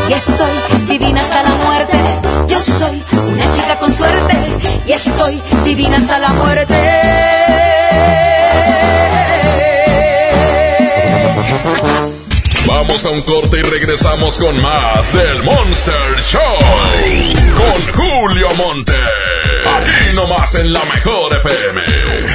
Y estoy divina hasta la muerte. Yo soy una chica con suerte y estoy divina hasta la muerte. Vamos a un corte y regresamos con más del Monster Show. Con Julio Monte. Aquí nomás en la mejor FM.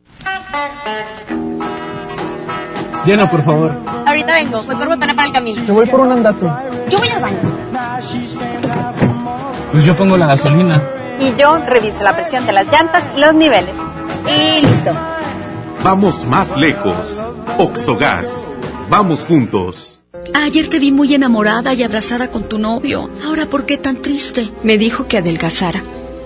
Llena, por favor. Ahorita vengo, voy por botana para el camino. Yo voy por un andate. Yo voy al baño. Pues yo pongo la gasolina. Y yo reviso la presión de las llantas y los niveles. Y listo. Vamos más lejos. Oxogas. Vamos juntos. Ayer te vi muy enamorada y abrazada con tu novio. Ahora, ¿por qué tan triste? Me dijo que adelgazara.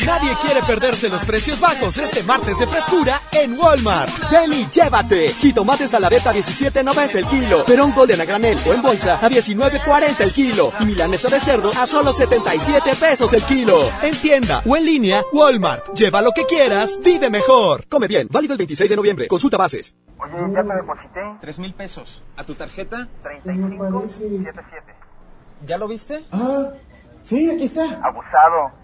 Nadie quiere perderse los precios bajos este martes de frescura en Walmart. Ven y llévate. Jitomates a la beta 17.90 el kilo. Perón Golden a granel o en bolsa a 19.40 el kilo. Y milanesa de cerdo a solo 77 pesos el kilo. En tienda o en línea, Walmart. Lleva lo que quieras, vive mejor. Come bien. Válido el 26 de noviembre. Consulta bases. Oye, ya te deposité. Tres mil pesos. ¿A tu tarjeta? 3577. ¿Ya lo viste? Ah, sí, aquí está. Abusado.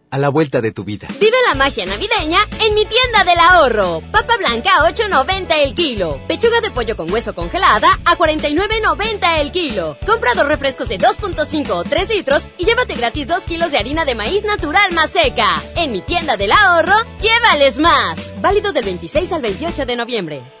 a la vuelta de tu vida. Vive la magia navideña en mi tienda del ahorro. Papa blanca a 8.90 el kilo. Pechuga de pollo con hueso congelada a 49.90 el kilo. Compra dos refrescos de 2.5 o 3 litros y llévate gratis 2 kilos de harina de maíz natural más seca. En mi tienda del ahorro, llévales más. Válido del 26 al 28 de noviembre.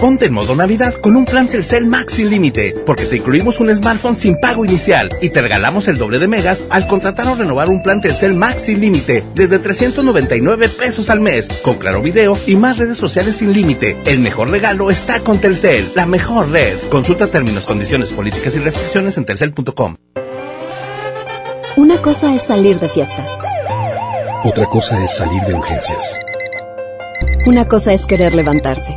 Ponte en modo Navidad con un plan Telcel Max sin límite, porque te incluimos un smartphone sin pago inicial y te regalamos el doble de megas al contratar o renovar un plan Telcel Max sin límite desde 399 pesos al mes, con claro video y más redes sociales sin límite. El mejor regalo está con Telcel, la mejor red. Consulta términos, condiciones, políticas y restricciones en telcel.com. Una cosa es salir de fiesta. Otra cosa es salir de urgencias. Una cosa es querer levantarse.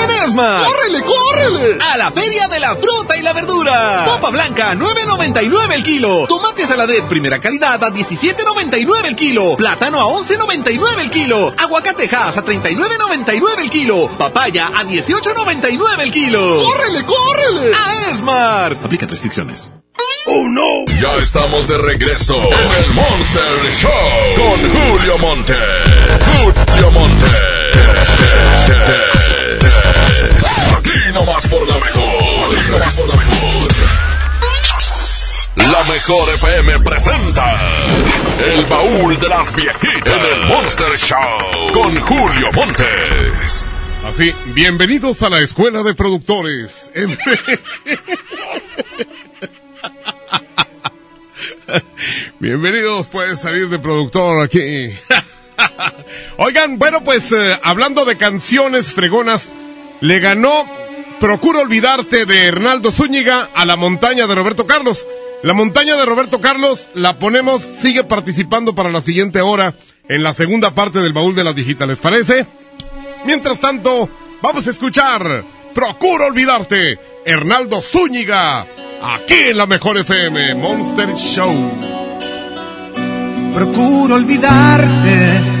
¡Córrele, córrele! A la Feria de la Fruta y la Verdura. Papa blanca, 9.99 el kilo. Tomate saladet primera calidad a 17.99 el kilo. Plátano a 11.99 el kilo. Aguacatejas a 39.99 el kilo. Papaya a 18.99 el kilo. ¡Córrele, córrele! A Esmar. Aplica restricciones. ¡Oh, no! Ya estamos de regreso en el Monster Show con Julio Monte. Julio Monte. Aquí nomás por la mejor. Por la mejor. La mejor FM presenta El baúl de las viejitas en el Monster Show con Julio Montes. Así, bienvenidos a la Escuela de Productores. Bienvenidos, puedes salir de productor aquí. Oigan, bueno, pues eh, hablando de canciones fregonas, le ganó Procura olvidarte de Hernaldo Zúñiga a la montaña de Roberto Carlos. La montaña de Roberto Carlos la ponemos, sigue participando para la siguiente hora en la segunda parte del baúl de las digitales, ¿parece? Mientras tanto, vamos a escuchar Procura olvidarte, Hernaldo Zúñiga, aquí en la mejor FM, Monster Show. Procuro olvidarte,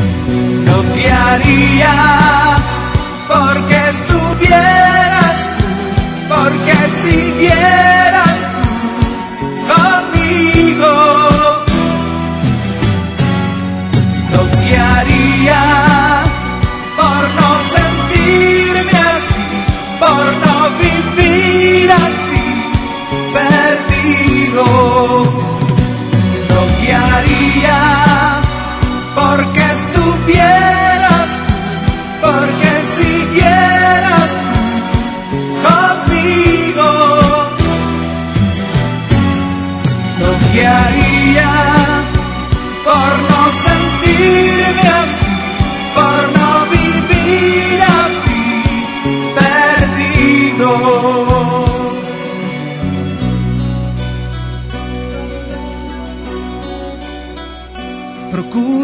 lo que haría porque estuvieras porque siguieras tú conmigo, lo que haría por no sentirme así, por no vivir así, perdido, lo que haría porque estuvieras porque siguieras conmigo, lo que haría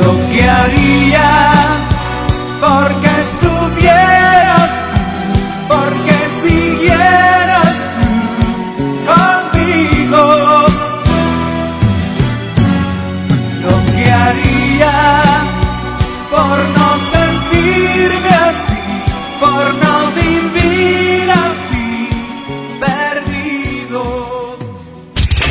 Lo que haría porque estuvieras tú, porque siguieras tú conmigo. Lo que haría por no sentirme así, por no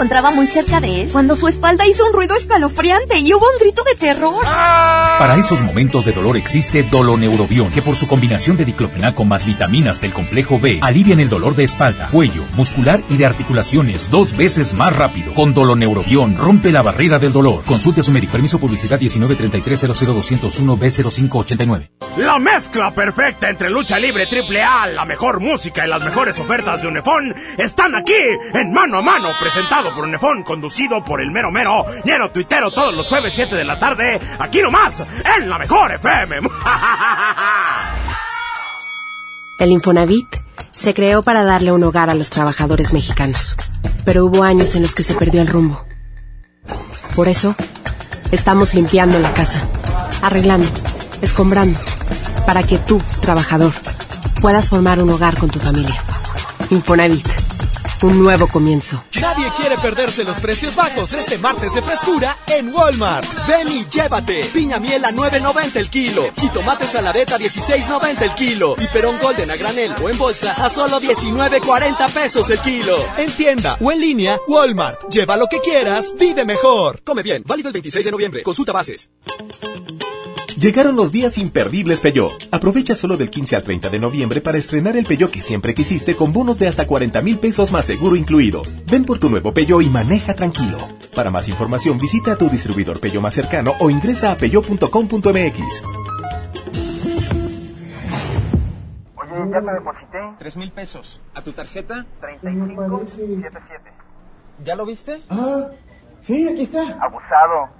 Encontraba muy cerca de él cuando su espalda hizo un ruido escalofriante y hubo un grito de terror. Para esos momentos de dolor existe Doloneurobion, que por su combinación de diclofenaco más vitaminas del complejo B alivian el dolor de espalda, cuello, muscular y de articulaciones dos veces más rápido. Con Doloneurobion rompe la barrera del dolor. Consulte a su médico. Permiso publicidad 1933-00201-B0589. La mezcla perfecta entre lucha libre triple A, la mejor música y las mejores ofertas de Unefón están aquí en Mano a Mano, presentado por Unefón, conducido por el mero mero, lleno tuitero todos los jueves 7 de la tarde, aquí nomás, en la mejor FM. El Infonavit se creó para darle un hogar a los trabajadores mexicanos, pero hubo años en los que se perdió el rumbo. Por eso, estamos limpiando la casa, arreglando, escombrando, para que tú, trabajador, puedas formar un hogar con tu familia. Infonavit, un nuevo comienzo. Nadie quiere perderse los precios bajos este martes de frescura en Walmart. Ven y llévate. Piña miel a 9.90 el kilo. Jitomate saladeta a 16.90 el kilo. Y perón golden a granel o en bolsa a solo 19.40 pesos el kilo. En tienda o en línea, Walmart. Lleva lo que quieras, vive mejor. Come bien, válido el 26 de noviembre. Consulta bases. Llegaron los días imperdibles Peugeot. Aprovecha solo del 15 al 30 de noviembre para estrenar el Peugeot que siempre quisiste con bonos de hasta 40 mil pesos más seguro incluido. Ven por tu nuevo Peugeot y maneja tranquilo. Para más información visita a tu distribuidor Peugeot más cercano o ingresa a peugeot.com.mx. Oye, ya te deposité. Tres mil pesos. ¿A tu tarjeta? 3577. ¿Ya lo viste? Ah, sí, aquí está. Abusado.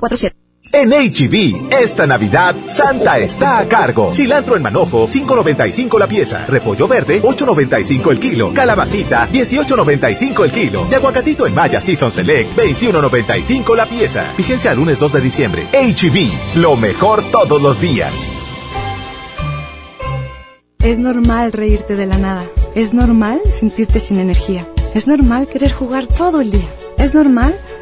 1447. En HB, esta Navidad, Santa está a cargo. Cilantro en manojo, 5.95 la pieza. Repollo verde, 8.95 el kilo. Calabacita, 18.95 el kilo. De aguacatito en Maya Season Select, 21.95 la pieza. Vigencia al lunes 2 de diciembre. HB, lo mejor todos los días. Es normal reírte de la nada. Es normal sentirte sin energía. Es normal querer jugar todo el día. Es normal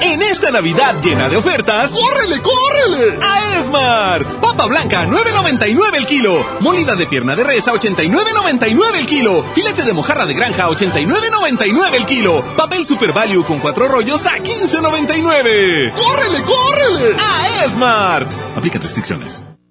En esta Navidad llena de ofertas, ¡córrele, córrele! A Esmar. Papa blanca, 9.99 el kilo. Molida de pierna de res a 89.99 el kilo. Filete de mojarra de granja, 89.99 el kilo. Papel Super Value con cuatro rollos a 15.99. ¡Córrele, córrele! A Esmart. Aplica restricciones.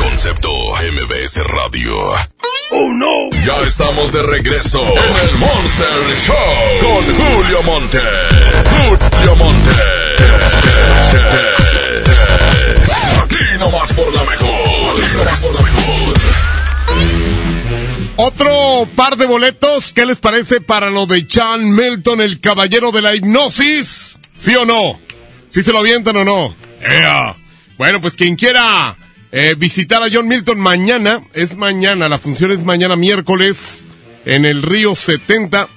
Concepto MBS Radio. ¡Oh no! Ya estamos de regreso en el Monster Show con Julio Monte. Julio Monte. Aquí nomás por la mejor. Aquí nomás por la mejor. Otro par de boletos, ¿qué les parece para lo de John Milton, el caballero de la hipnosis? ¿Sí o no? ¿Sí se lo avientan o no? ¡Ea! Bueno, pues quien quiera eh, visitar a John Milton mañana, es mañana, la función es mañana miércoles en el Río 70.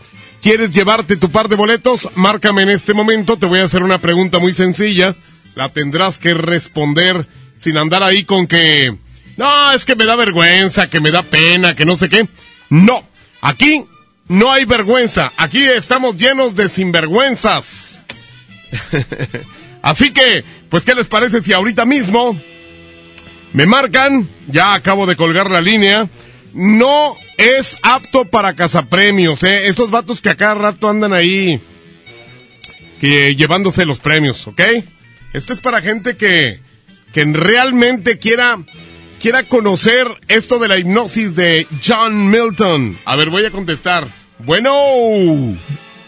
¿Quieres llevarte tu par de boletos? Márcame en este momento, te voy a hacer una pregunta muy sencilla. La tendrás que responder sin andar ahí con que... No, es que me da vergüenza, que me da pena, que no sé qué. No, aquí no hay vergüenza, aquí estamos llenos de sinvergüenzas. Así que, pues, ¿qué les parece si ahorita mismo me marcan? Ya acabo de colgar la línea. No es apto para cazapremios, ¿eh? Esos vatos que a cada rato andan ahí que llevándose los premios, ¿ok? Esto es para gente que, que realmente quiera, quiera conocer esto de la hipnosis de John Milton. A ver, voy a contestar. Bueno.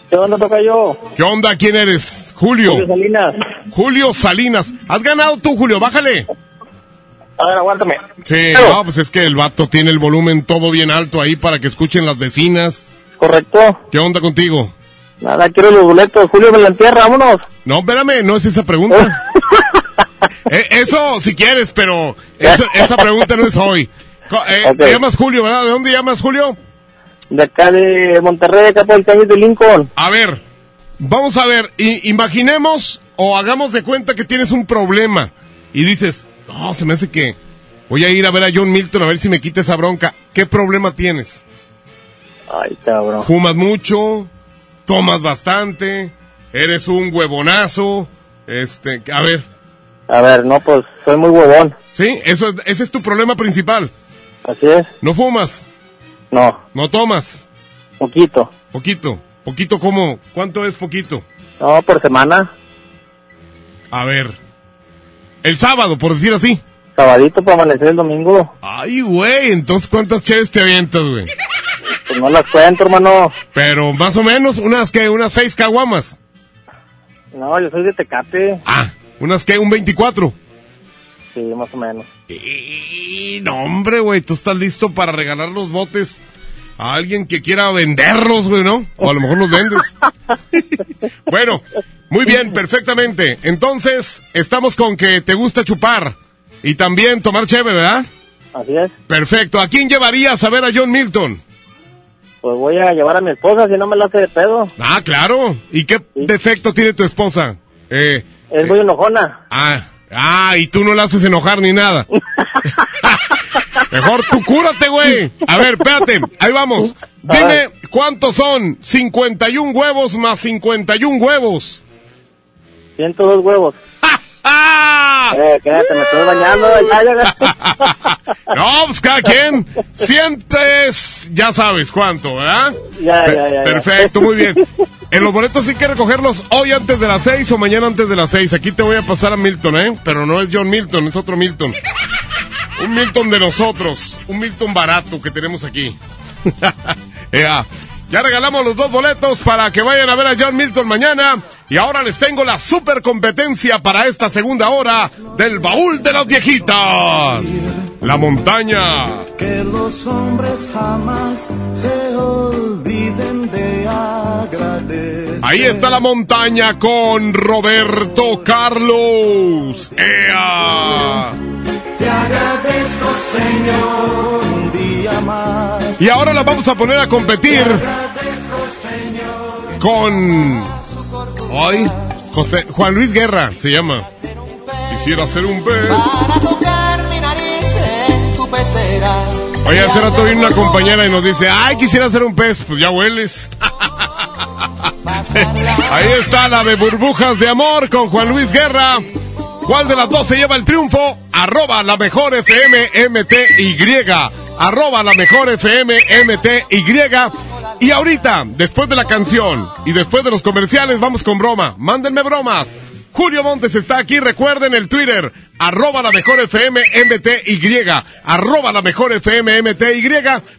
¿Qué onda, toca yo? ¿Qué onda? ¿Quién eres? Julio. Julio Salinas. Julio Salinas. ¿Has ganado tú, Julio? Bájale. A ver, aguántame. Sí, no, pues es que el vato tiene el volumen todo bien alto ahí para que escuchen las vecinas. Correcto. ¿Qué onda contigo? Nada, quiero los boletos. Julio me la entierra, vámonos. No, espérame, no es esa pregunta. Eh, eso si quieres, pero esa, esa pregunta no es hoy. Eh. Te llamas Julio, ¿verdad? ¿De dónde llamas Julio? De acá de Monterrey, acá por el calle de Lincoln. A ver, vamos a ver, imaginemos o hagamos de cuenta que tienes un problema y dices, no, se me hace que, Voy a ir a ver a John Milton a ver si me quita esa bronca. ¿Qué problema tienes? Ay, cabrón. ¿Fumas mucho? ¿Tomas bastante? ¿Eres un huevonazo? Este, a ver. A ver, no, pues soy muy huevón. ¿Sí? Eso, ese es tu problema principal. Así es. ¿No fumas? No. ¿No tomas? Poquito. Poquito. ¿Poquito cómo? ¿Cuánto es poquito? No, por semana. A ver. El sábado, por decir así. Sabadito para amanecer el domingo. Ay, güey, entonces ¿cuántas cheves te avientas, güey? Pues no las cuento, hermano. Pero más o menos, unas que, unas seis caguamas. No, yo soy de Tecate. Ah, unas que, un 24. Sí, más o menos. Y no, hombre, güey, tú estás listo para regalar los botes a alguien que quiera venderlos, güey, ¿no? O a lo mejor los vendes. bueno, muy bien, perfectamente. Entonces, estamos con que te gusta chupar y también tomar cheve, ¿verdad? Así es. Perfecto. ¿A quién llevarías a ver a John Milton? Pues voy a llevar a mi esposa, si no me la hace de pedo. Ah, claro. ¿Y qué defecto tiene tu esposa? Eh, Es muy enojona. ah, ah, y tú no la haces enojar ni nada. Mejor tú cúrate, güey. A ver, espérate, ahí vamos. Dime cuántos son 51 huevos más 51 huevos. 102 huevos. Eh, quédate, me estoy bañando. No, pues cada quien sientes, ya sabes cuánto, ¿verdad? Ya, ya, ya. Perfecto, muy bien. En los boletos hay que recogerlos hoy antes de las seis o mañana antes de las seis. Aquí te voy a pasar a Milton, ¿eh? Pero no es John Milton, es otro Milton. Un Milton de nosotros, un Milton barato que tenemos aquí. Ea. Ya regalamos los dos boletos para que vayan a ver a John Milton mañana. Y ahora les tengo la super competencia para esta segunda hora del baúl de las viejitas. La montaña. Que los hombres jamás se olviden de agradecer. Ahí está la montaña con Roberto Carlos. ¡Ea! Te agradezco, Señor, un día más. Y ahora la vamos a poner a competir con. Hoy, José, Juan Luis Guerra se llama. Quisiera hacer un beso. Para tocar mi nariz en tu pecera. Oye, hace rato vino una compañera y nos dice, ay, quisiera hacer un pez. Pues ya hueles. Ahí está la de burbujas de amor con Juan Luis Guerra. ¿Cuál de las dos se lleva el triunfo? Arroba la mejor FM MTY. Arroba la mejor FM MTY. Y ahorita, después de la canción y después de los comerciales, vamos con broma. Mándenme bromas. Julio Montes está aquí, recuerden el Twitter, arroba la mejor FM MTY, arroba la mejor FM MTY,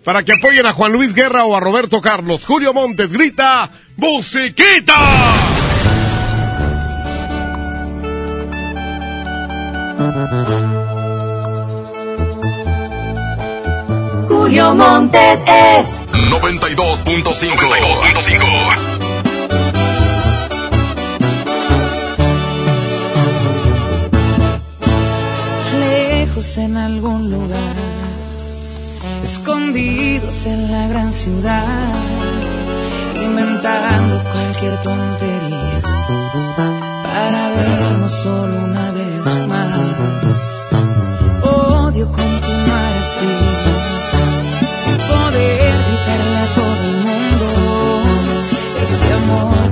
para que apoyen a Juan Luis Guerra o a Roberto Carlos. Julio Montes grita, ¡Musiquita! Julio Montes es 92.5. 92.5. lejos en algún lugar, escondidos en la gran ciudad, inventando cualquier tontería para vernos solo una vez más.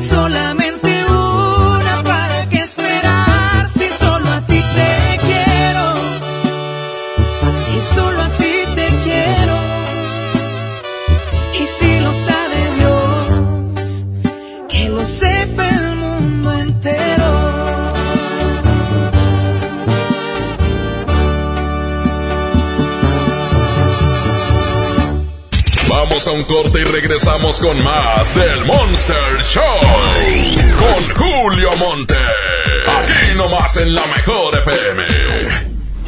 Solamente un corte y regresamos con más del Monster Show. Con Julio Monte. Aquí nomás en la mejor FM.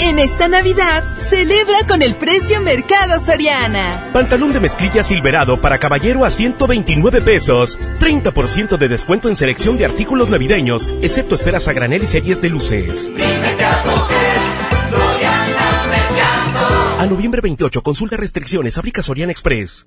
En esta Navidad, celebra con el precio Mercado Soriana. Pantalón de mezclilla silverado para caballero a 129 pesos. 30% de descuento en selección de artículos navideños, excepto esferas a granel y series de luces. A noviembre 28, consulta restricciones, aplica Soriana Express.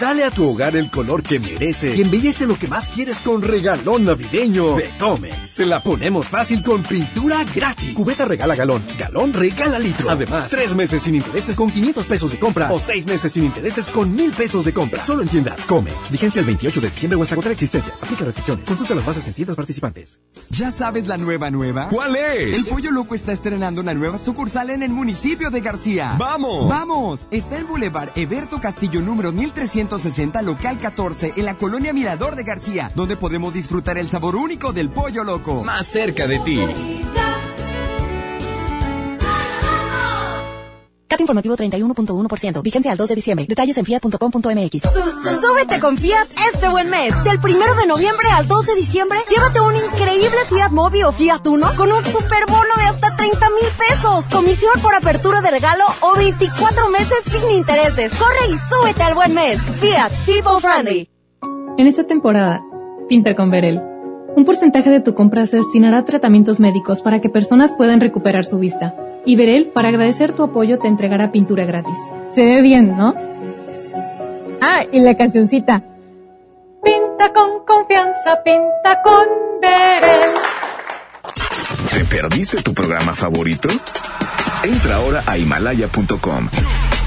Dale a tu hogar el color que merece y embellece lo que más quieres con regalón navideño de Comex. Se la ponemos fácil con pintura gratis. Cubeta regala galón, galón regala litro. Además, tres meses sin intereses con 500 pesos de compra o seis meses sin intereses con mil pesos de compra. Solo en tiendas Comex. Vigencia el 28 de diciembre o hasta agotar existencias. Aplica restricciones. Consulta las bases en tiendas participantes. ¿Ya sabes la nueva nueva? ¿Cuál es? El Pollo Loco está estrenando una nueva sucursal en el municipio de García. ¡Vamos! ¡Vamos! Está en Boulevard Eberto Castillo número 1360, local 14, en la colonia Mirador de García, donde podemos disfrutar el sabor único del Pollo Loco. Más cerca de ti. CAT informativo 31.1%. Vigencia al 2 de diciembre. Detalles en fiat.com.mx. Súbete con Fiat este buen mes. Del primero de noviembre al 2 de diciembre, llévate un increíble Fiat Mobi o Fiat Uno con un super bono de hasta 30 mil pesos. Comisión por apertura de regalo o 24 meses sin intereses. Corre y súbete al buen mes. Fiat, people friendly. En esta temporada, pinta con Verel. Un porcentaje de tu compra se destinará a tratamientos médicos para que personas puedan recuperar su vista. Y Verel, para agradecer tu apoyo, te entregará pintura gratis. Se ve bien, ¿no? Ah, y la cancioncita. Pinta con confianza, pinta con Verel. ¿Te perdiste tu programa favorito? Entra ahora a himalaya.com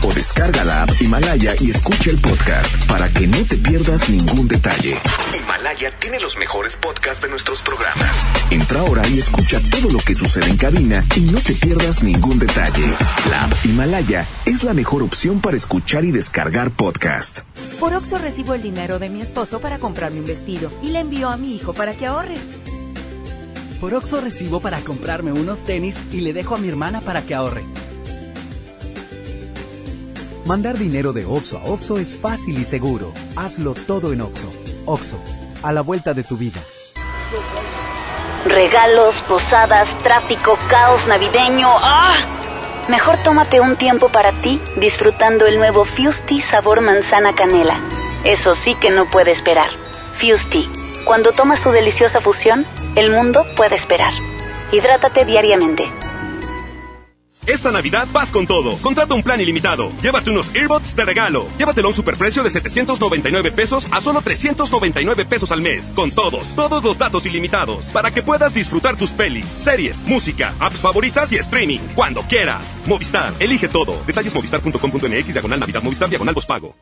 o descarga la app Himalaya y escucha el podcast para que no te pierdas ningún detalle. Himalaya tiene los mejores podcasts de nuestros programas. Entra ahora y escucha todo lo que sucede en cabina y no te pierdas ningún detalle. La app Himalaya es la mejor opción para escuchar y descargar podcast. Por Oxo recibo el dinero de mi esposo para comprarme un vestido y le envío a mi hijo para que ahorre. Por Oxo recibo para comprarme unos tenis y le dejo a mi hermana para que ahorre. Mandar dinero de Oxo a Oxo es fácil y seguro. Hazlo todo en Oxo. Oxo, a la vuelta de tu vida. Regalos, posadas, tráfico, caos navideño. ¡Ah! Mejor tómate un tiempo para ti disfrutando el nuevo Fusti sabor manzana canela. Eso sí que no puede esperar. Fusti. Cuando tomas tu deliciosa fusión, el mundo puede esperar. Hidrátate diariamente. Esta Navidad vas con todo. Contrata un plan ilimitado. Llévate unos earbuds de regalo. Llévatelo a un superprecio de 799 pesos a solo 399 pesos al mes. Con todos, todos los datos ilimitados. Para que puedas disfrutar tus pelis, series, música, apps favoritas y streaming. Cuando quieras. Movistar, elige todo. Detalles movistar.com.mx, diagonal Navidad, Movistar, diagonal pago.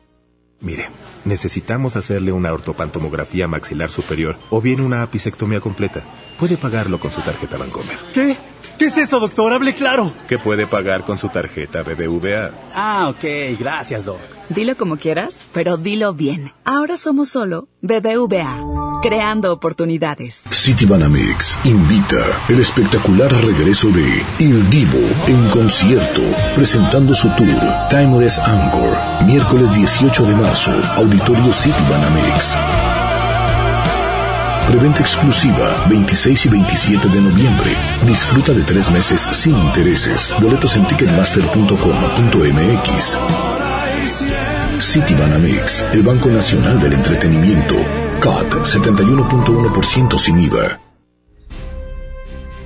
Mire, necesitamos hacerle una ortopantomografía maxilar superior o bien una apicectomía completa. Puede pagarlo con su tarjeta Bancomer. ¿Qué? ¿Qué es eso, doctor? Hable claro. ¿Qué puede pagar con su tarjeta BBVA? Ah, ok. Gracias, doc. Dilo como quieras, pero dilo bien. Ahora somos solo BBVA. creando oportunidades. Citibanamex invita el espectacular regreso de Il Divo en concierto, presentando su tour Timeless Anchor, miércoles 18 de marzo, Auditorio Citibanamex. Preventa exclusiva 26 y 27 de noviembre. Disfruta de tres meses sin intereses. Boletos en ticketmaster.com.mx. Citibanamex, el Banco Nacional del Entretenimiento. CAT 71.1% sin IVA.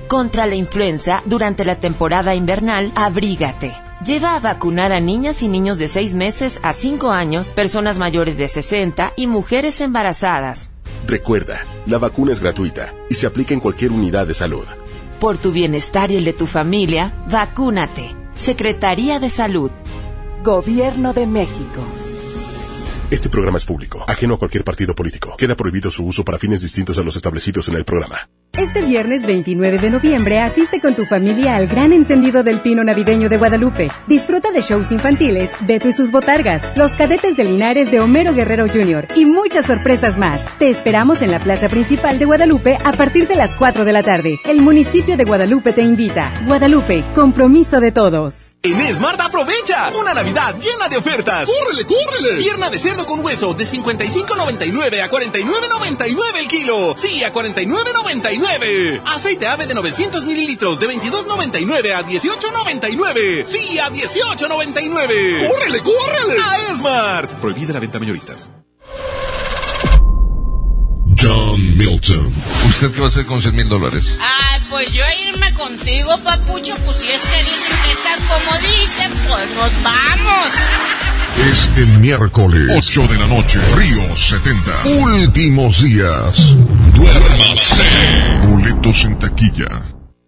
Contra la influenza, durante la temporada invernal, abrígate. Lleva a vacunar a niñas y niños de 6 meses a 5 años, personas mayores de 60 y mujeres embarazadas. Recuerda, la vacuna es gratuita y se aplica en cualquier unidad de salud. Por tu bienestar y el de tu familia, vacúnate. Secretaría de Salud. Gobierno de México. Este programa es público, ajeno a cualquier partido político. Queda prohibido su uso para fines distintos a los establecidos en el programa. Este viernes 29 de noviembre asiste con tu familia al gran encendido del pino navideño de Guadalupe. Disfruta de shows infantiles, Beto y sus botargas, los cadetes de Linares de Homero Guerrero Jr. y muchas sorpresas más. Te esperamos en la plaza principal de Guadalupe a partir de las 4 de la tarde. El municipio de Guadalupe te invita. Guadalupe, compromiso de todos. En Smart aprovecha una Navidad llena de ofertas. ¡Córrele, córrele! Pierna de cerdo con hueso de 55.99 a 49.99 el kilo. Sí, a 49.99. Aceite ave de 900 mililitros de 22.99 a 18.99. Sí, a 18.99. ¡Córrele, córrele! A Smart. Prohibida la venta mayoristas. John Milton. ¿Usted qué va a hacer con 100 mil dólares? Ah, pues yo irme contigo, papucho. Pues si es que dicen que estás como dicen, pues nos vamos. Es el miércoles, 8 de la noche, Río 70. Últimos días. Duérmase. Boletos en taquilla.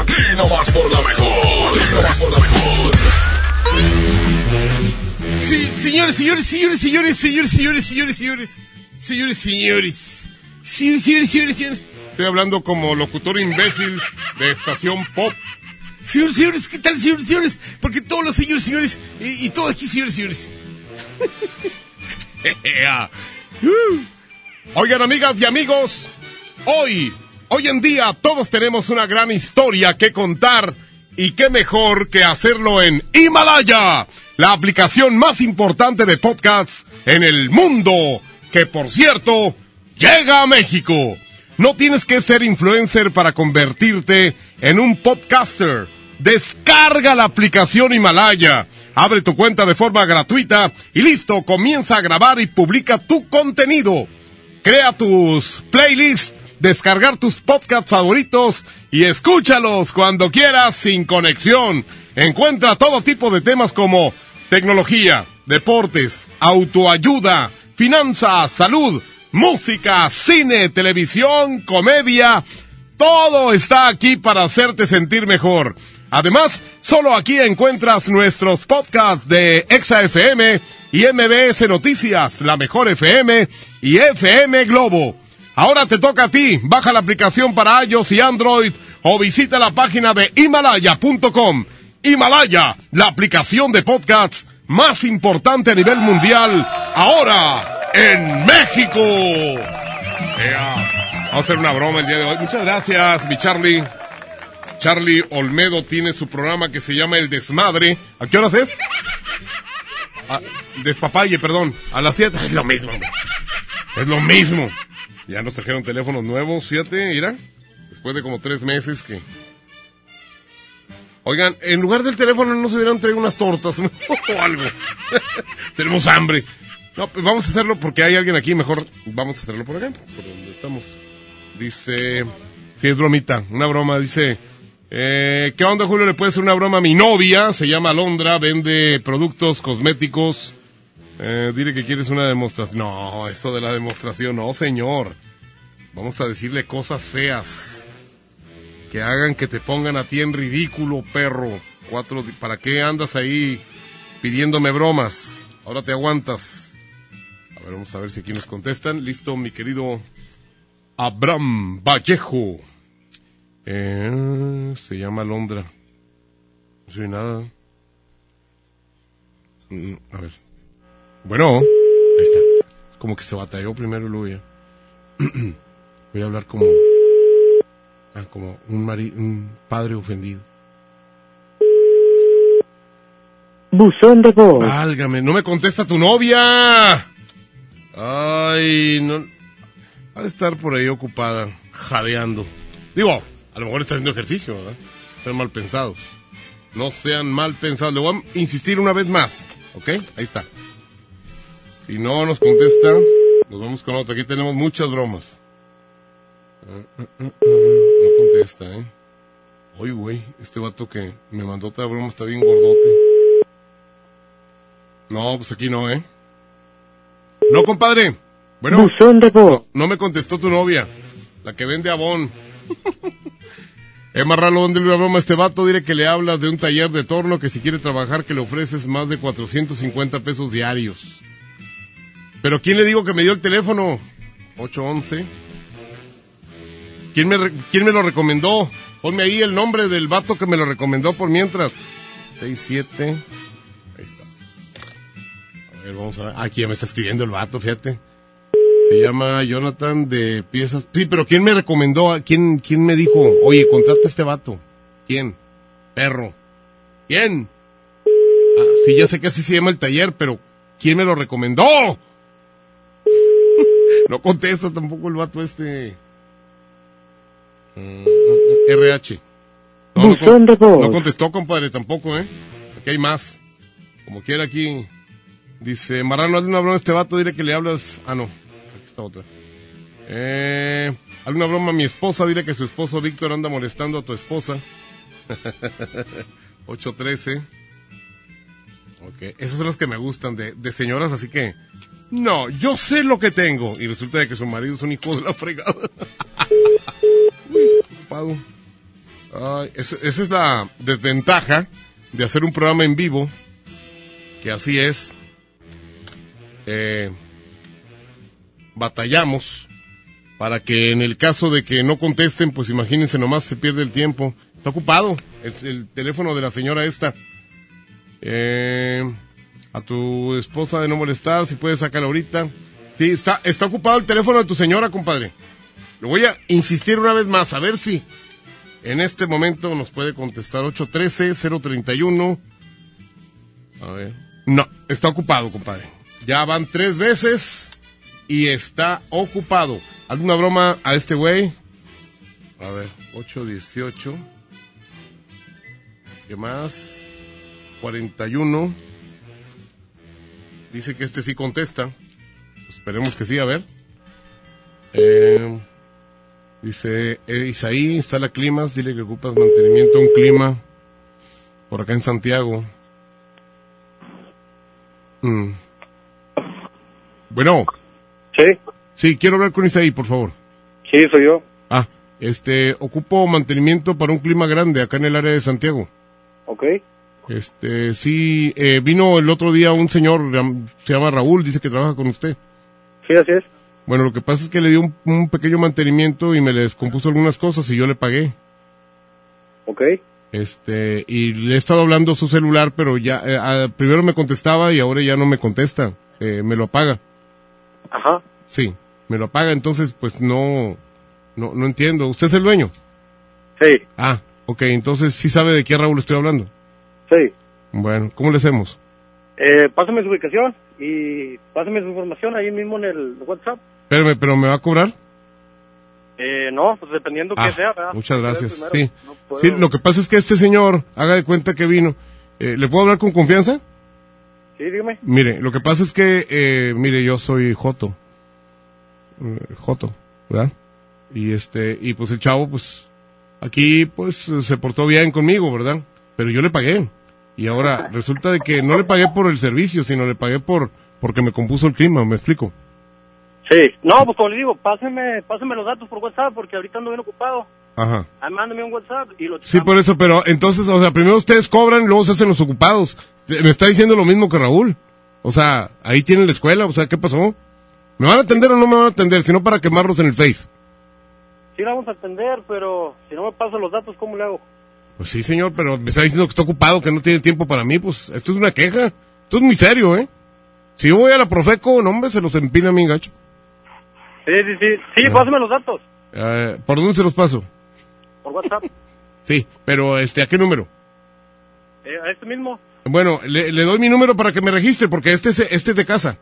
Aquí nomás por la mejor. Aquí nomás por la mejor. Sí, señores, señores, señores, señores, señores, señores, señores, señores, señores, señores, señores, señores, señores, señores. Estoy hablando como locutor imbécil de estación pop. Señores, señores, ¿qué tal, señores, señores? Porque todos los señores, señores, y, y todo aquí, señores, señores. Oigan, amigas y amigos, hoy, hoy en día todos tenemos una gran historia que contar y qué mejor que hacerlo en Himalaya, la aplicación más importante de podcasts en el mundo, que por cierto, llega a México. No tienes que ser influencer para convertirte en un podcaster. Descarga la aplicación Himalaya, abre tu cuenta de forma gratuita y listo, comienza a grabar y publica tu contenido. Crea tus playlists, descargar tus podcasts favoritos y escúchalos cuando quieras sin conexión. Encuentra todo tipo de temas como tecnología, deportes, autoayuda, finanzas, salud, música, cine, televisión, comedia. Todo está aquí para hacerte sentir mejor. Además, solo aquí encuentras nuestros podcasts de ExaFM y MBS Noticias, La Mejor FM y FM Globo. Ahora te toca a ti. Baja la aplicación para iOS y Android o visita la página de himalaya.com. Himalaya, la aplicación de podcasts más importante a nivel mundial, ahora en México. Vamos a hacer una broma el día de hoy. Muchas gracias, mi Charlie. Charlie Olmedo tiene su programa que se llama El Desmadre. ¿A qué horas es? Despapalle, perdón. A las 7. Es lo mismo. Es lo mismo. Ya nos trajeron teléfonos nuevos, fíjate, mira. Después de como tres meses que... Oigan, en lugar del teléfono no se hubieran traído unas tortas o algo. Tenemos hambre. No, pues vamos a hacerlo porque hay alguien aquí, mejor vamos a hacerlo por acá, por donde estamos. Dice, sí, es bromita, una broma, dice, eh, ¿qué onda Julio? ¿Le puede hacer una broma a mi novia? Se llama Alondra, vende productos cosméticos Eh, dile que quieres una demostración. No, esto de la demostración, no, señor. Vamos a decirle cosas feas. Que hagan que te pongan a ti en ridículo, perro. Cuatro, ¿Para qué andas ahí pidiéndome bromas? Ahora te aguantas. A ver, vamos a ver si aquí nos contestan. Listo, mi querido Abraham Vallejo. Eh, se llama Londra. No soy nada. Mm, A ver. Bueno, ahí está. Como que se batalló primero luego ya. Voy a hablar como. ah, como un, mari- un padre ofendido. Buzón de voz. Válgame, no me contesta tu novia. Ay, no. Ha de estar por ahí ocupada, jadeando. Digo, a lo mejor está haciendo ejercicio, ¿verdad? Sean mal pensados. No sean mal pensados. Le voy a insistir una vez más, ¿ok? Ahí está. Si no nos contesta, nos vamos con otro. Aquí tenemos muchas bromas. No contesta, ¿eh? Oye, güey, este vato que me mandó otra broma está bien gordote. No, pues aquí no, ¿eh? No, compadre. Bueno. Buzón de voz. No, no me contestó tu novia. La que vende abón. Emma Ralo, ¿dónde le broma este vato? Dile que le hablas de un taller de torno que si quiere trabajar que le ofreces más de 450 pesos diarios. Pero ¿quién le digo que me dio el teléfono? 811. ¿Quién me, ¿Quién me lo recomendó? Ponme ahí el nombre del vato que me lo recomendó por mientras. 67. Ahí está. A ver, vamos a ver. Aquí ya me está escribiendo el vato, fíjate. Se llama Jonathan de Piezas. Sí, pero ¿quién me recomendó? ¿Quién, quién me dijo? Oye, contrata a este vato. ¿Quién? Perro. ¿Quién? Ah, sí, ya sé que así se llama el taller, pero ¿quién me lo recomendó? no contesta tampoco el vato este. RH. No, no, con- no contestó, compadre, tampoco, ¿eh? Aquí hay más. Como quiera aquí. Dice, Marrano, hazle una broma a este vato, dile que le hablas... Ah, no. Está otra. Eh, hazle una broma mi esposa, dile que su esposo Víctor anda molestando a tu esposa. 813. Ok, esos son los que me gustan de, de señoras, así que... No, yo sé lo que tengo. Y resulta de que su marido es un hijo de la fregada. Uy. Ay, esa es la desventaja de hacer un programa en vivo, que así es. Eh, batallamos para que en el caso de que no contesten, pues imagínense nomás se pierde el tiempo. Está ocupado el, el teléfono de la señora esta. Eh, a tu esposa de no molestar, si puedes sacarla ahorita. Sí, está, está ocupado el teléfono de tu señora, compadre. Lo voy a insistir una vez más, a ver si en este momento nos puede contestar 813-031. A ver. No, está ocupado, compadre. Ya van tres veces y está ocupado. Haz una broma a este güey. A ver, 818. ¿Qué más? 41. Dice que este sí contesta. Esperemos que sí, a ver. Eh, dice eh, Isaí, instala climas, dile que ocupas mantenimiento un clima por acá en Santiago. Mm. Bueno. Sí. Sí, quiero hablar con Isaí, por favor. Sí, soy yo. Ah, este, ocupo mantenimiento para un clima grande acá en el área de Santiago. Ok. Este, sí, eh, vino el otro día un señor, se llama Raúl, dice que trabaja con usted. Sí, así es. Bueno, lo que pasa es que le dio un, un pequeño mantenimiento y me le descompuso algunas cosas y yo le pagué. Ok. Este, y le he estado hablando su celular, pero ya, eh, ah, primero me contestaba y ahora ya no me contesta. Eh, me lo apaga. Ajá. Sí, me lo apaga, entonces pues no, no, no entiendo. ¿Usted es el dueño? Sí. Ah, ok, entonces sí sabe de qué Raúl estoy hablando. Sí. Bueno, ¿cómo le hacemos? Eh, pásame su ubicación y pásame su información ahí mismo en el WhatsApp. Espérame, ¿pero me va a cobrar? Eh, no, pues dependiendo Ah, que sea, ¿verdad? Muchas gracias. Sí. No sí, lo que pasa es que este señor, haga de cuenta que vino. Eh, ¿Le puedo hablar con confianza? Sí, dígame. Mire, lo que pasa es que, eh, mire, yo soy Joto. Eh, Joto, ¿verdad? Y este, y pues el chavo, pues, aquí, pues, se portó bien conmigo, ¿verdad? Pero yo le pagué. Y ahora resulta de que no le pagué por el servicio, sino le pagué por, porque me compuso el clima, me explico. Sí. No, pues como le digo, páseme, páseme los datos por WhatsApp porque ahorita ando bien ocupado. Ajá. Mándame un WhatsApp y lo Sí, por eso, pero entonces, o sea, primero ustedes cobran, luego se hacen los ocupados. Me está diciendo lo mismo que Raúl. O sea, ahí tienen la escuela, o sea, ¿qué pasó? ¿Me van a atender o no me van a atender? Si no, para quemarlos en el Face. Sí, la vamos a atender, pero si no me pasan los datos, ¿cómo le hago? Pues sí, señor, pero me está diciendo que está ocupado, que no tiene tiempo para mí, pues esto es una queja. Esto es muy serio, ¿eh? Si yo voy a la Profeco, no, hombre, se los empina a mi gacho. Sí, sí, sí. Sí, pásame los datos Eh, ¿Por dónde se los paso? por WhatsApp. Sí, pero este, ¿a qué número? Eh, a este mismo. Bueno, le, le doy mi número para que me registre, porque este es, este es de casa.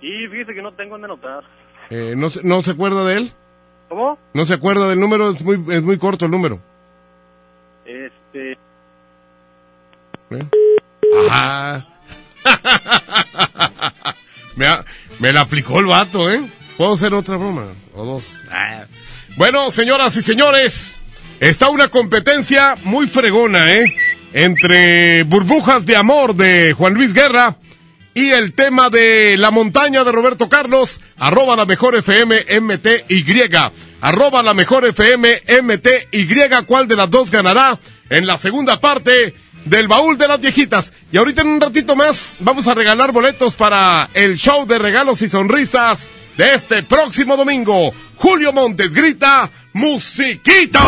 Y fíjese que no tengo dónde anotar. Eh, ¿no, se- ¿No se acuerda de él? ¿Cómo? ¿No se acuerda del número? Es muy, es muy corto el número. Este. ¿Eh? Ajá. me, ha- me la aplicó el vato, ¿eh? ¿Puedo hacer otra broma? O dos. Ah. Bueno, señoras y señores, está una competencia muy fregona, ¿eh? Entre Burbujas de Amor de Juan Luis Guerra y el tema de La Montaña de Roberto Carlos, arroba la mejor FM MTY, arroba la mejor FM MTY, ¿cuál de las dos ganará? En la segunda parte del baúl de las viejitas. Y ahorita en un ratito más vamos a regalar boletos para el show de regalos y sonrisas de este próximo domingo. Julio Montes grita, musiquita.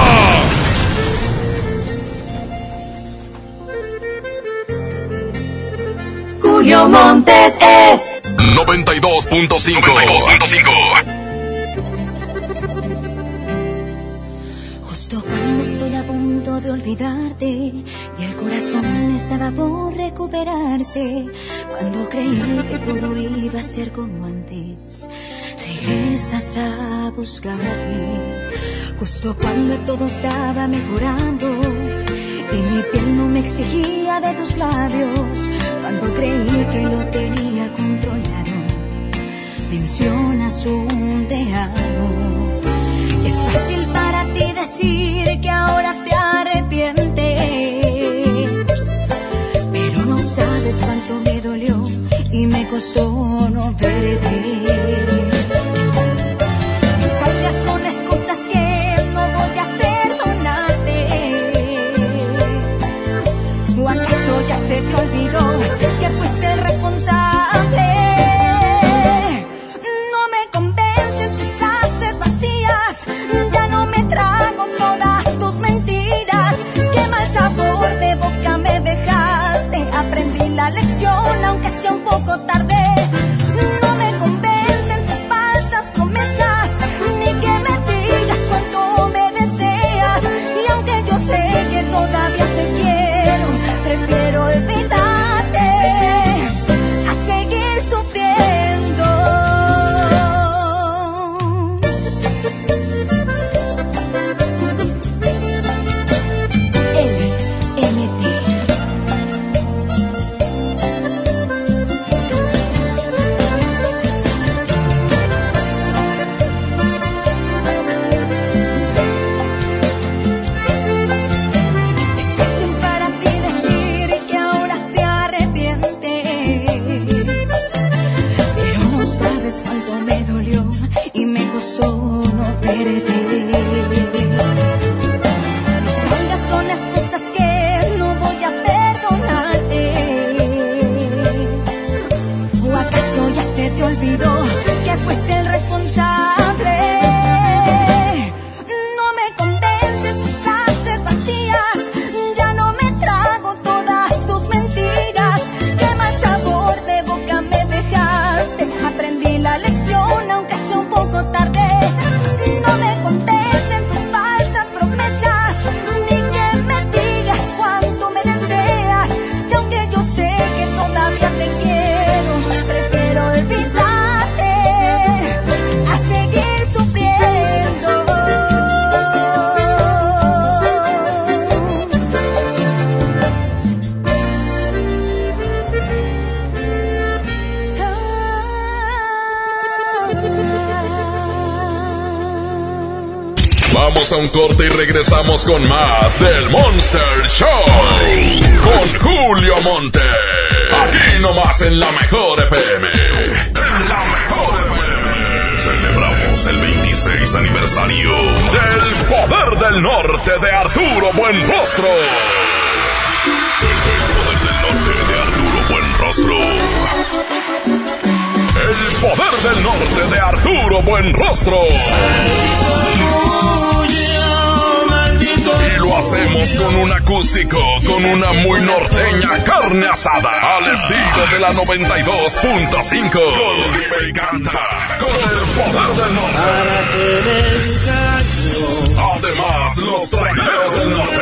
Julio Montes es 92.5. 92.5. Justo cuando estoy a punto de olvidarte y el corazón estaba por recuperarse, cuando creí que todo iba a ser como antes, regresas a buscarme. Justo cuando todo estaba mejorando y mi piel no me exigía de tus labios, cuando creí que lo tenía controlado, mencionas un te amo. Es fácil para ti decir que ahora te arrepientes, pero no sabes cuánto me dolió y me costó no verte. Poco tarde. A un corte y regresamos con más del Monster Show. Con Julio Montes. Aquí nomás en la mejor FM. En la mejor FM. Celebramos el 26 aniversario del Poder del Norte de Arturo Buenrostro. El Poder del Norte de Arturo Buenrostro. El Poder del Norte de Arturo Buenrostro. Y lo hacemos con un acústico, con una muy norteña carne asada, al estilo de la 92.5. Con con el poder del norte. Además, los traileros del norte.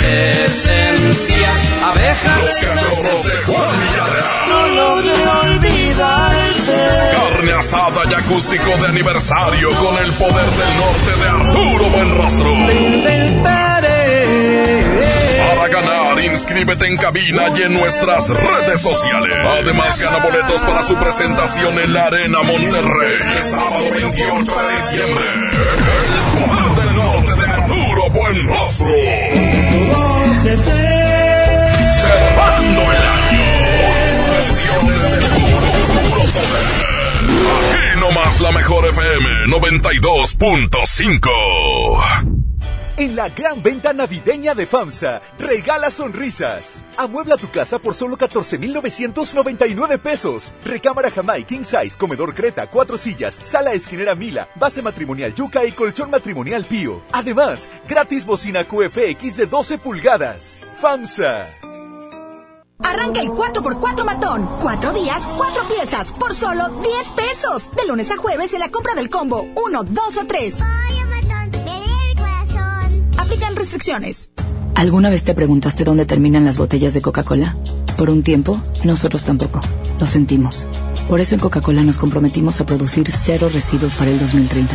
Te sentías abeja. Los cachorros de Juan Villarreal. No logré olvidarte. Carne asada y acústico de aniversario con el poder del norte de Arturo Buenrostro. Ganar, inscríbete en cabina y en nuestras redes sociales. Además, gana boletos para su presentación en la Arena Monterrey. Sábado 28 de diciembre. El poder del norte de Arturo Buenrostro. Cerrando el año. Puro poder. Aquí nomás la mejor FM 92.5. En la gran venta navideña de FAMSA, regala sonrisas. Amuebla tu casa por solo 14,999 pesos. Recámara Jamai King Size, comedor Creta, cuatro sillas, sala esquinera Mila, base matrimonial Yuca y colchón matrimonial Pío. Además, gratis bocina QFX de 12 pulgadas. FAMSA. Arranca el 4x4 matón. Cuatro días, cuatro piezas, por solo 10 pesos. De lunes a jueves en la compra del combo 1, 2 o 3. Restricciones. ¿Alguna vez te preguntaste dónde terminan las botellas de Coca-Cola? Por un tiempo, nosotros tampoco. Lo sentimos. Por eso en Coca-Cola nos comprometimos a producir cero residuos para el 2030.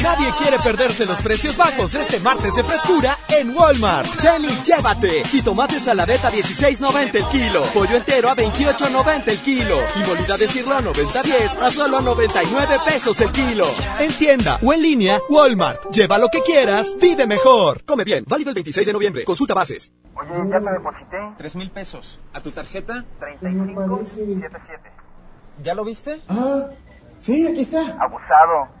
Nadie quiere perderse los precios bajos este martes de frescura en Walmart. Ven y llévate. Jitomate saladeta 16.90 el kilo. Pollo entero a 28.90 el kilo. Y molida de cirlo a 90.10 a solo 99 pesos el kilo. En tienda o en línea, Walmart. Lleva lo que quieras, vive mejor. Come bien. Válido el 26 de noviembre. Consulta bases. Oye, ya te deposité. Tres mil pesos. ¿A tu tarjeta? 3577. ¿Ya lo viste? Ah, sí, aquí está. Abusado.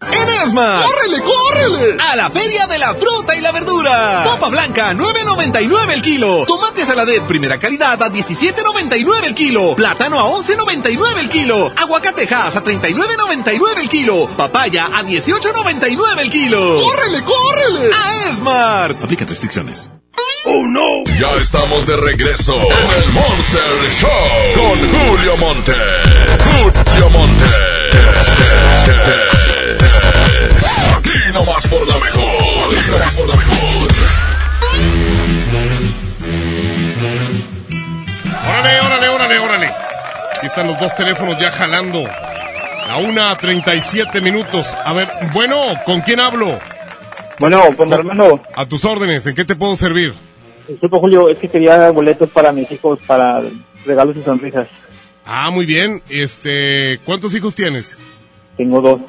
¡En Esmar! ¡Córrele, córrele! A la Feria de la Fruta y la Verdura. Papa blanca, 9.99 el kilo. Tomate saladet primera calidad a 17.99 el kilo. Plátano a 11.99 el kilo. Aguacatejas a 39.99 el kilo. Papaya a 18.99 el kilo. ¡Córrele, córrele! A Esmar. Aplica restricciones. Oh no. Ya estamos de regreso en el Monster Show con Julio Monte. Julio Monte. Aquí nomás por la mejor. Aquí nomás por la mejor. Órale, órale, órale, órale. Aquí están los dos teléfonos ya jalando. A una 37 minutos. A ver, bueno, ¿con quién hablo? Bueno, con mi hermano. A tus órdenes, ¿en qué te puedo servir? Disculpa, Julio, es que quería boletos para mis hijos para regalos y sonrisas. Ah, muy bien. Este, ¿cuántos hijos tienes? Tengo dos.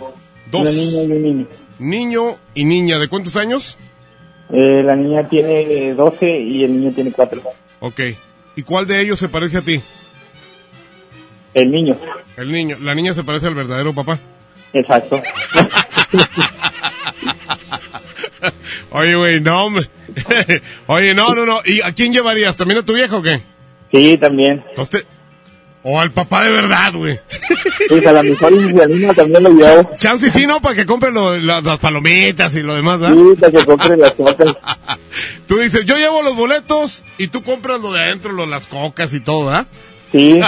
Dos. Una niña y un niño. Niño y niña, ¿de cuántos años? Eh, la niña tiene 12 y el niño tiene 4. Ok. ¿Y cuál de ellos se parece a ti? El niño. El niño. La niña se parece al verdadero papá. Exacto. Oye, güey, no, hombre. Oye, no, no, no. ¿Y a quién llevarías? ¿También a tu viejo o qué? Sí, también. Entonces, o al papá de verdad, güey. Sí, a la mejor niño también lo llevo. Chance sí, ¿no? Para que compre lo- las, las palomitas y lo demás, ¿verdad? Sí, para que compre las cosas. Tú dices, yo llevo los boletos y tú compras lo de adentro, lo, las cocas y todo, ¿verdad? Sí.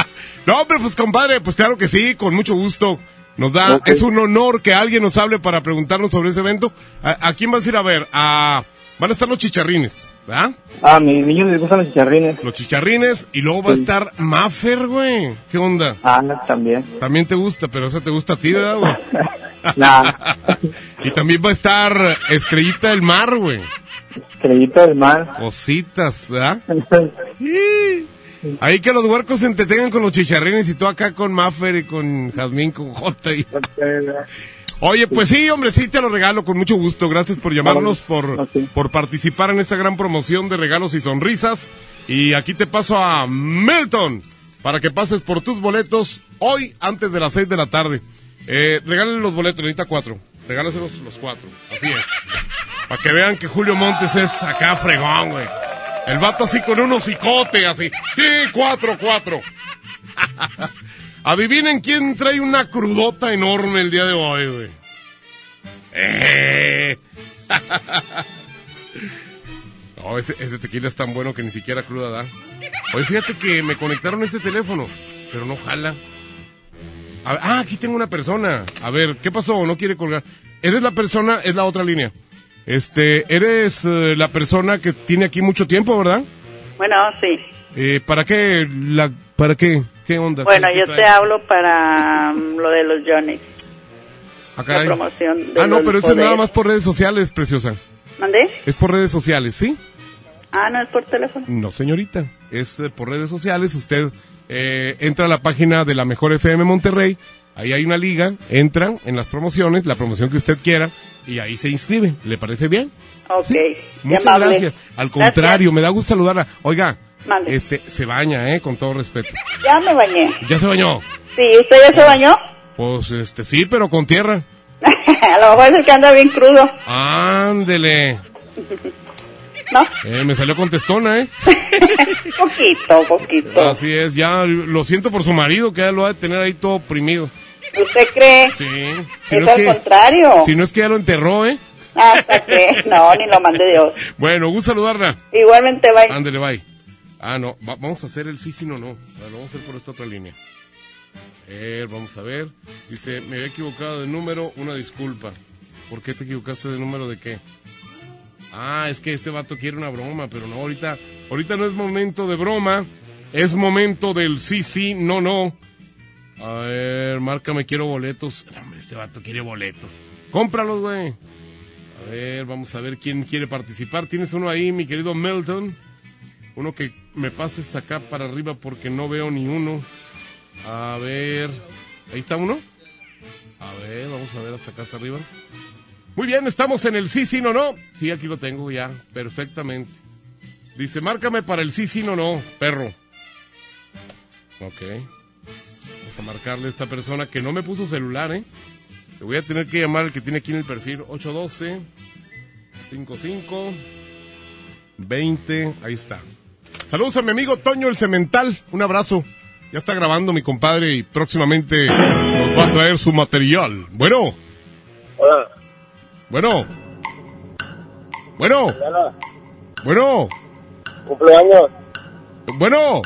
no, hombre, pues compadre, pues claro que sí, con mucho gusto. Nos da, es un honor que alguien nos hable para preguntarnos sobre ese evento. ¿A, a quién vas a ir a ver? A, van a estar los chicharrines, ¿verdad? Ah, a mis niños les gustan los chicharrines. Los chicharrines y luego va a estar Maffer, güey. ¿Qué onda? Ah, también. También te gusta, pero eso te gusta a ti, ¿verdad, güey? Nah, y también va a estar Estrellita del Mar, güey. estrellita del mar. Cositas, ¿verdad? Ahí que los huercos se entretengan con los chicharrines y tú acá con Maffer y con Jazmín, con J. y- Oye, pues sí, hombre, sí te lo regalo con mucho gusto. Gracias por llamarnos, por, por participar en esta gran promoción de regalos y sonrisas. Y aquí te paso a Milton para que pases por tus boletos hoy antes de las seis de la tarde. Eh, regálale los boletos, necesita cuatro. Regálaselos los cuatro. Así es. Para que vean que Julio Montes es acá fregón, güey. El vato así con un hocicote, así. Sí, cuatro, cuatro. Adivinen quién trae una crudota enorme el día de hoy, güey. Eh. No, ese, ese tequila es tan bueno que ni siquiera cruda da. Oye, fíjate que me conectaron ese teléfono, pero no jala. A ah, aquí tengo una persona. A ver, ¿qué pasó? No quiere colgar. ¿Eres la persona? Es la otra línea. Este, eres eh, la persona que tiene aquí mucho tiempo, ¿verdad? Bueno, sí. Eh, ¿Para qué? La, ¿Para qué? ¿Qué onda? Bueno, ¿Qué- qué yo te hablo para mm, lo de los Johnny. Ah. La promoción de Ah, no, pero eso es nada más por redes sociales, preciosa. ¿Mandé? Es por redes sociales, ¿sí? Ah, no es por teléfono. No, señorita. Es eh, por redes sociales. Usted eh, entra a la página de la Mejor FM Monterrey. Ahí hay una liga. Entran en las promociones, la promoción que usted quiera, y ahí se inscribe. ¿Le parece bien? Ok. Muchas amable. gracias. Al contrario, me da gusto saludarla. Oiga, Mande. este, se baña, ¿eh? Con todo respeto. Ya me bañé. ¿Ya se bañó? Sí, ¿usted ya se bañó? Pues, este, sí, pero con tierra. a lo mejor es el que anda bien crudo. Ándele. ¿No? Eh, me salió contestona, ¿eh? poquito, poquito. Así es, ya lo siento por su marido que ya lo ha de tener ahí todo oprimido. ¿Usted cree? Sí. Es al contrario. Si no es que ya lo enterró, ¿eh? Hasta que, no, ni lo mande Dios. Bueno, gusto saludarla. Igualmente, bye. Ándele, bye. Ah, no, va- vamos a hacer el sí, sí, no, no. Lo vamos a hacer por esta otra línea. Ver, vamos a ver. Dice, me había equivocado de número, una disculpa. ¿Por qué te equivocaste de número de qué? Ah, es que este vato quiere una broma, pero no, ahorita, ahorita no es momento de broma, es momento del sí, sí, no, no. A ver, márcame, quiero boletos. Hombre, este vato quiere boletos. Cómpralos, güey. A ver, vamos a ver quién quiere participar. ¿Tienes uno ahí, mi querido Melton? Uno que me pases acá para arriba porque no veo ni uno. A ver, ahí está uno. A ver, vamos a ver hasta acá hasta arriba. Muy bien, estamos en el sí, sí, no, no. Sí, aquí lo tengo ya, perfectamente. Dice, márcame para el sí, sí, no, no, perro. Ok. Vamos a marcarle a esta persona que no me puso celular, ¿eh? Le voy a tener que llamar al que tiene aquí en el perfil 812 55 20. Ahí está. Saludos a mi amigo Toño el Cemental. Un abrazo. Ya está grabando mi compadre y próximamente nos va a traer su material. Bueno. Hola. Bueno. Bueno. Bueno. Cumpleaños. Bueno.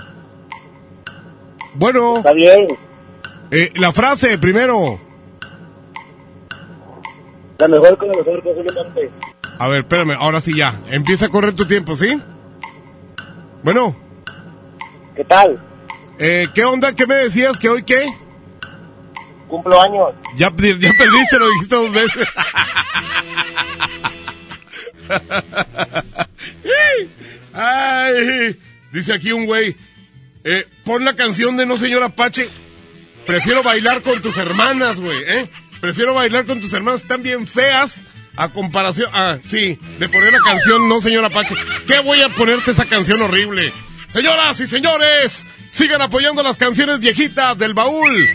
Bueno. Está bien. Eh, la frase primero. La mejor con la mejor posiblemente. A ver, espérame, ahora sí ya. Empieza a correr tu tiempo, ¿sí? Bueno. ¿Qué tal? Eh, ¿Qué onda? ¿Qué me decías? ¿Que hoy qué? Cumplo años. Ya, ya perdiste, lo dijiste dos veces. Ay, dice aquí un güey, eh, pon la canción de No Señor Apache. Prefiero bailar con tus hermanas, güey, ¿eh? Prefiero bailar con tus hermanas, están bien feas a comparación, ah, sí, de poner la canción No Señor Apache. ¿Qué voy a ponerte esa canción horrible? Señoras y señores, sigan apoyando las canciones viejitas del baúl.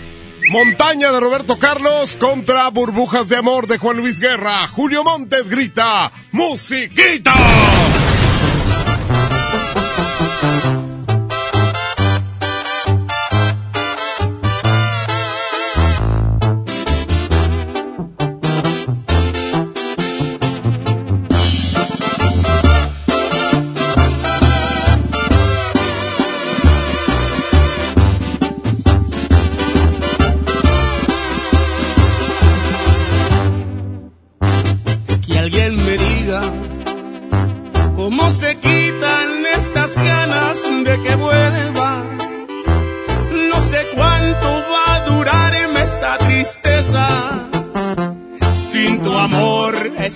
Montaña de Roberto Carlos contra Burbujas de Amor de Juan Luis Guerra. Julio Montes grita, ¡Musiquita!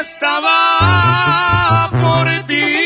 Estaba por ti,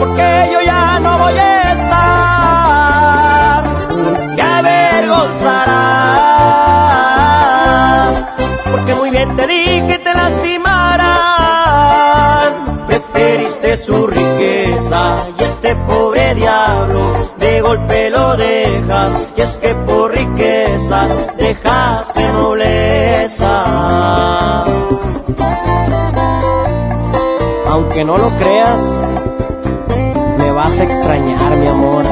porque yo ya no voy a estar. Y avergonzarás, porque muy bien te di que te lastimarán. Preferiste su riqueza y este pobre diablo de golpe lo dejas. Y es que por riqueza dejaste nobleza. Aunque no lo creas, vas a extrañar, mi amor.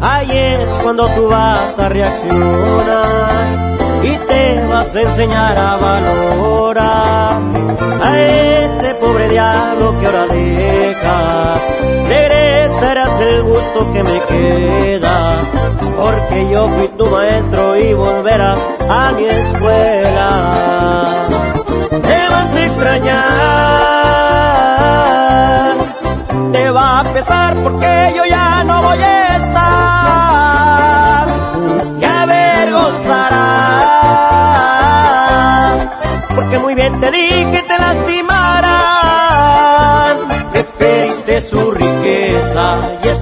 Ahí es cuando tú vas a reaccionar y te vas a enseñar a valorar a este pobre diablo que ahora dejas. Regresarás el gusto que me queda, porque yo fui tu maestro y volverás a mi escuela. Te vas a extrañar, te va a pesar porque yo ya no voy a estar. Y avergonzarás, porque muy bien te di que te lastimarán.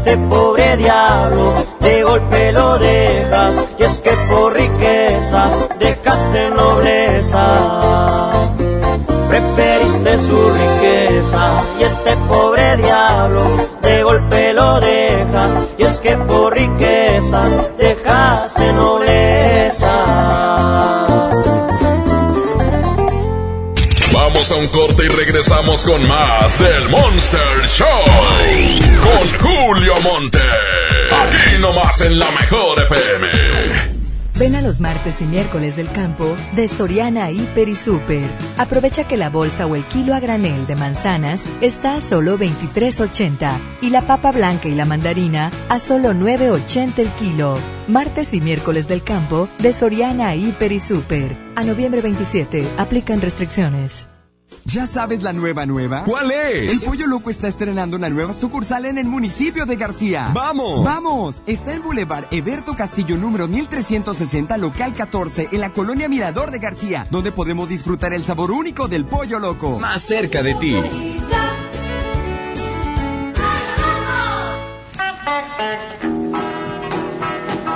Este pobre diablo de golpe lo dejas. Y es que por riqueza dejaste nobleza. Preferiste su riqueza y este pobre diablo de golpe lo dejas. Y es que por riqueza Vamos a un corte y regresamos con más del Monster Show. Con Julio Monte. Aquí nomás en la mejor FM. Ven a los martes y miércoles del campo de Soriana Hiper y Super. Aprovecha que la bolsa o el kilo a granel de manzanas está a solo 23.80 y la papa blanca y la mandarina a solo 9.80 el kilo. Martes y miércoles del campo de Soriana Hiper y Super. A noviembre 27 aplican restricciones. ¿Ya sabes la nueva nueva? ¿Cuál es? El Pollo Loco está estrenando una nueva sucursal en el municipio de García. ¡Vamos! ¡Vamos! Está en Boulevard Eberto Castillo número 1360, local 14, en la colonia Mirador de García, donde podemos disfrutar el sabor único del Pollo Loco. Más cerca de ti.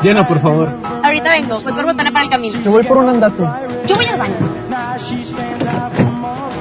Llena, por favor. Ahorita vengo, voy por botana para el camino. Yo voy por un andate. Yo voy al baño.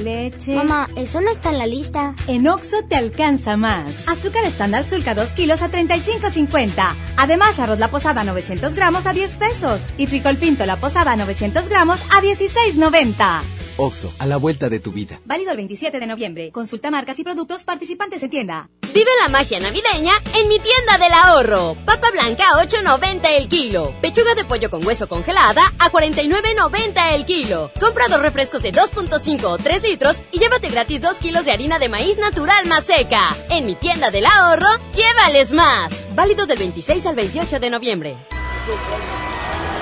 leche. Mamá, eso no está en la lista. En Oxo te alcanza más. Azúcar estándar Sulca 2 kilos a 35.50. Además, arroz la posada 900 gramos a 10 pesos. Y frijol pinto la posada 900 gramos a 16.90. Oxo, a la vuelta de tu vida. Válido el 27 de noviembre. Consulta marcas y productos participantes en tienda. Vive la magia navideña en mi tienda del ahorro. Papa blanca a 8.90 el kilo. Pechuga de pollo con hueso congelada a 49.90 el kilo. Compra dos refrescos de 2.5 o 3 litros y llévate gratis 2 kilos de harina de maíz natural más seca. En mi tienda del ahorro, llévales más. Válido del 26 al 28 de noviembre.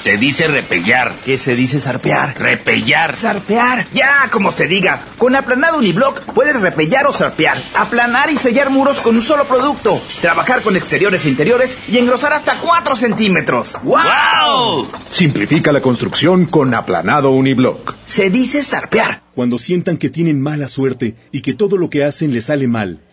Se dice repellar. ¿Qué se dice zarpear? Repellar. Zarpear. Ya, como se diga. Con aplanado uniblock puedes repellar o zarpear. Aplanar y sellar muros con un solo producto. Trabajar con exteriores e interiores y engrosar hasta 4 centímetros. ¡Wow! Simplifica la construcción con aplanado uniblock. Se dice zarpear. Cuando sientan que tienen mala suerte y que todo lo que hacen les sale mal,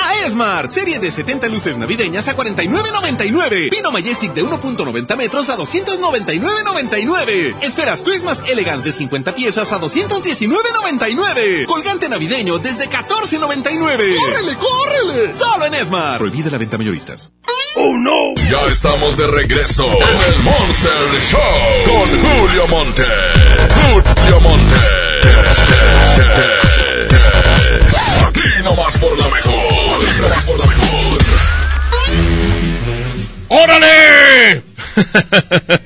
A Esmart, serie de 70 luces navideñas a 49.99. Pino Majestic de 1.90 metros a 299.99. Esferas Christmas Elegance de 50 piezas a 219.99. Colgante navideño desde 14.99. ¡Córrele, córrele! Solo en Esmart. Prohibida la venta mayoristas. ¡Oh, no! Ya estamos de regreso en el Monster Show con Julio Monte. Julio Monte. Aquí nomás por la mejor. Por la mejor. ¡Órale!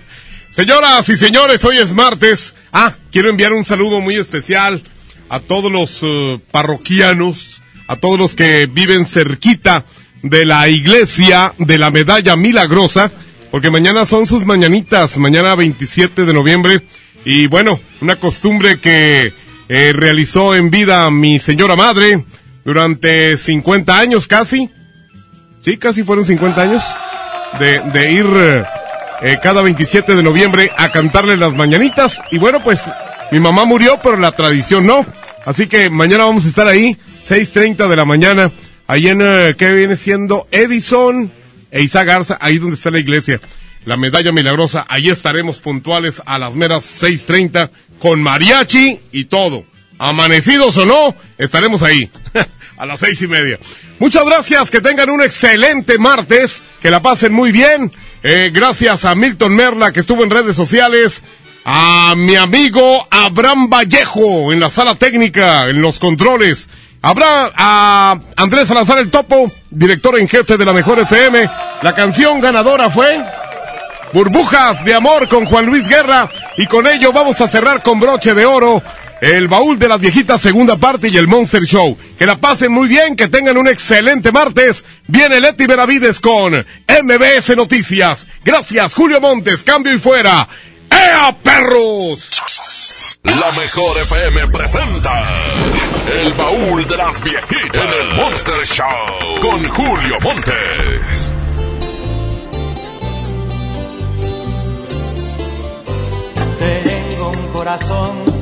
Señoras y señores, hoy es martes. Ah, quiero enviar un saludo muy especial a todos los uh, parroquianos, a todos los que viven cerquita de la iglesia de la medalla milagrosa, porque mañana son sus mañanitas, mañana 27 de noviembre, y bueno, una costumbre que eh, realizó en vida mi señora madre durante 50 años casi, sí, casi fueron 50 años, de, de ir eh, cada 27 de noviembre a cantarle las mañanitas, y bueno, pues mi mamá murió, pero la tradición no, así que mañana vamos a estar ahí, 6.30 de la mañana, ahí en, eh, ¿qué viene siendo? Edison e Isa Garza, ahí donde está la iglesia. La medalla milagrosa, ahí estaremos puntuales a las meras 6.30 con mariachi y todo. Amanecidos o no, estaremos ahí a las seis y media. Muchas gracias, que tengan un excelente martes, que la pasen muy bien. Eh, gracias a Milton Merla que estuvo en redes sociales, a mi amigo Abraham Vallejo en la sala técnica, en los controles. Habrá a Andrés Salazar el Topo, director en jefe de la Mejor FM. La canción ganadora fue Burbujas de Amor con Juan Luis Guerra. Y con ello vamos a cerrar con broche de oro el baúl de las viejitas segunda parte y el Monster Show. Que la pasen muy bien, que tengan un excelente martes. Viene Leti Benavides con MBS Noticias. Gracias, Julio Montes, cambio y fuera. ¡Ea, perros! La mejor FM presenta El baúl de las viejitas en el Monster Show con Julio Montes. Tengo un corazón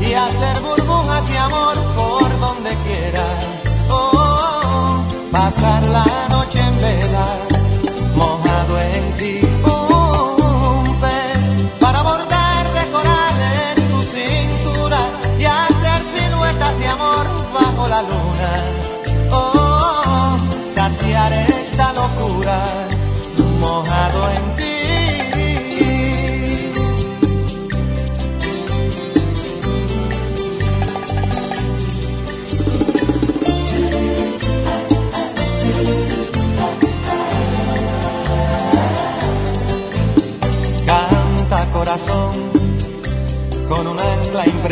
y hacer burbujas de amor por donde quiera. Oh, pasar la noche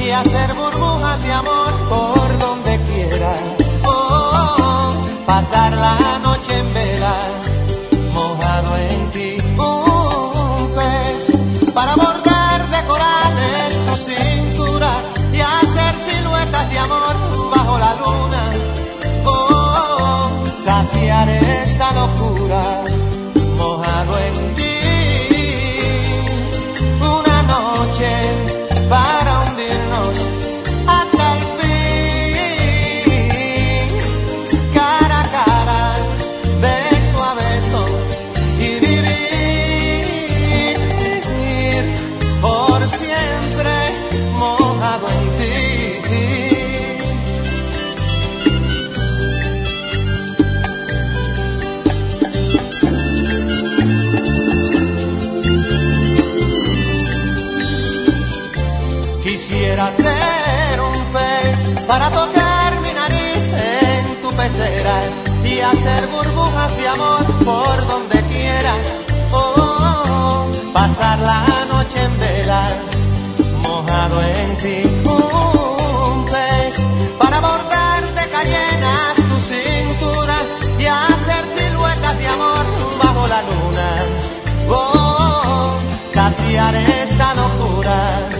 y hacer burbujas de amor por de amor por donde quiera. Oh, pasar la noche en vela, mojado en ti. Un para bordar de cayenas tu cintura y hacer siluetas de amor bajo la luna. Oh, saciar esta locura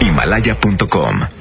Himalaya.com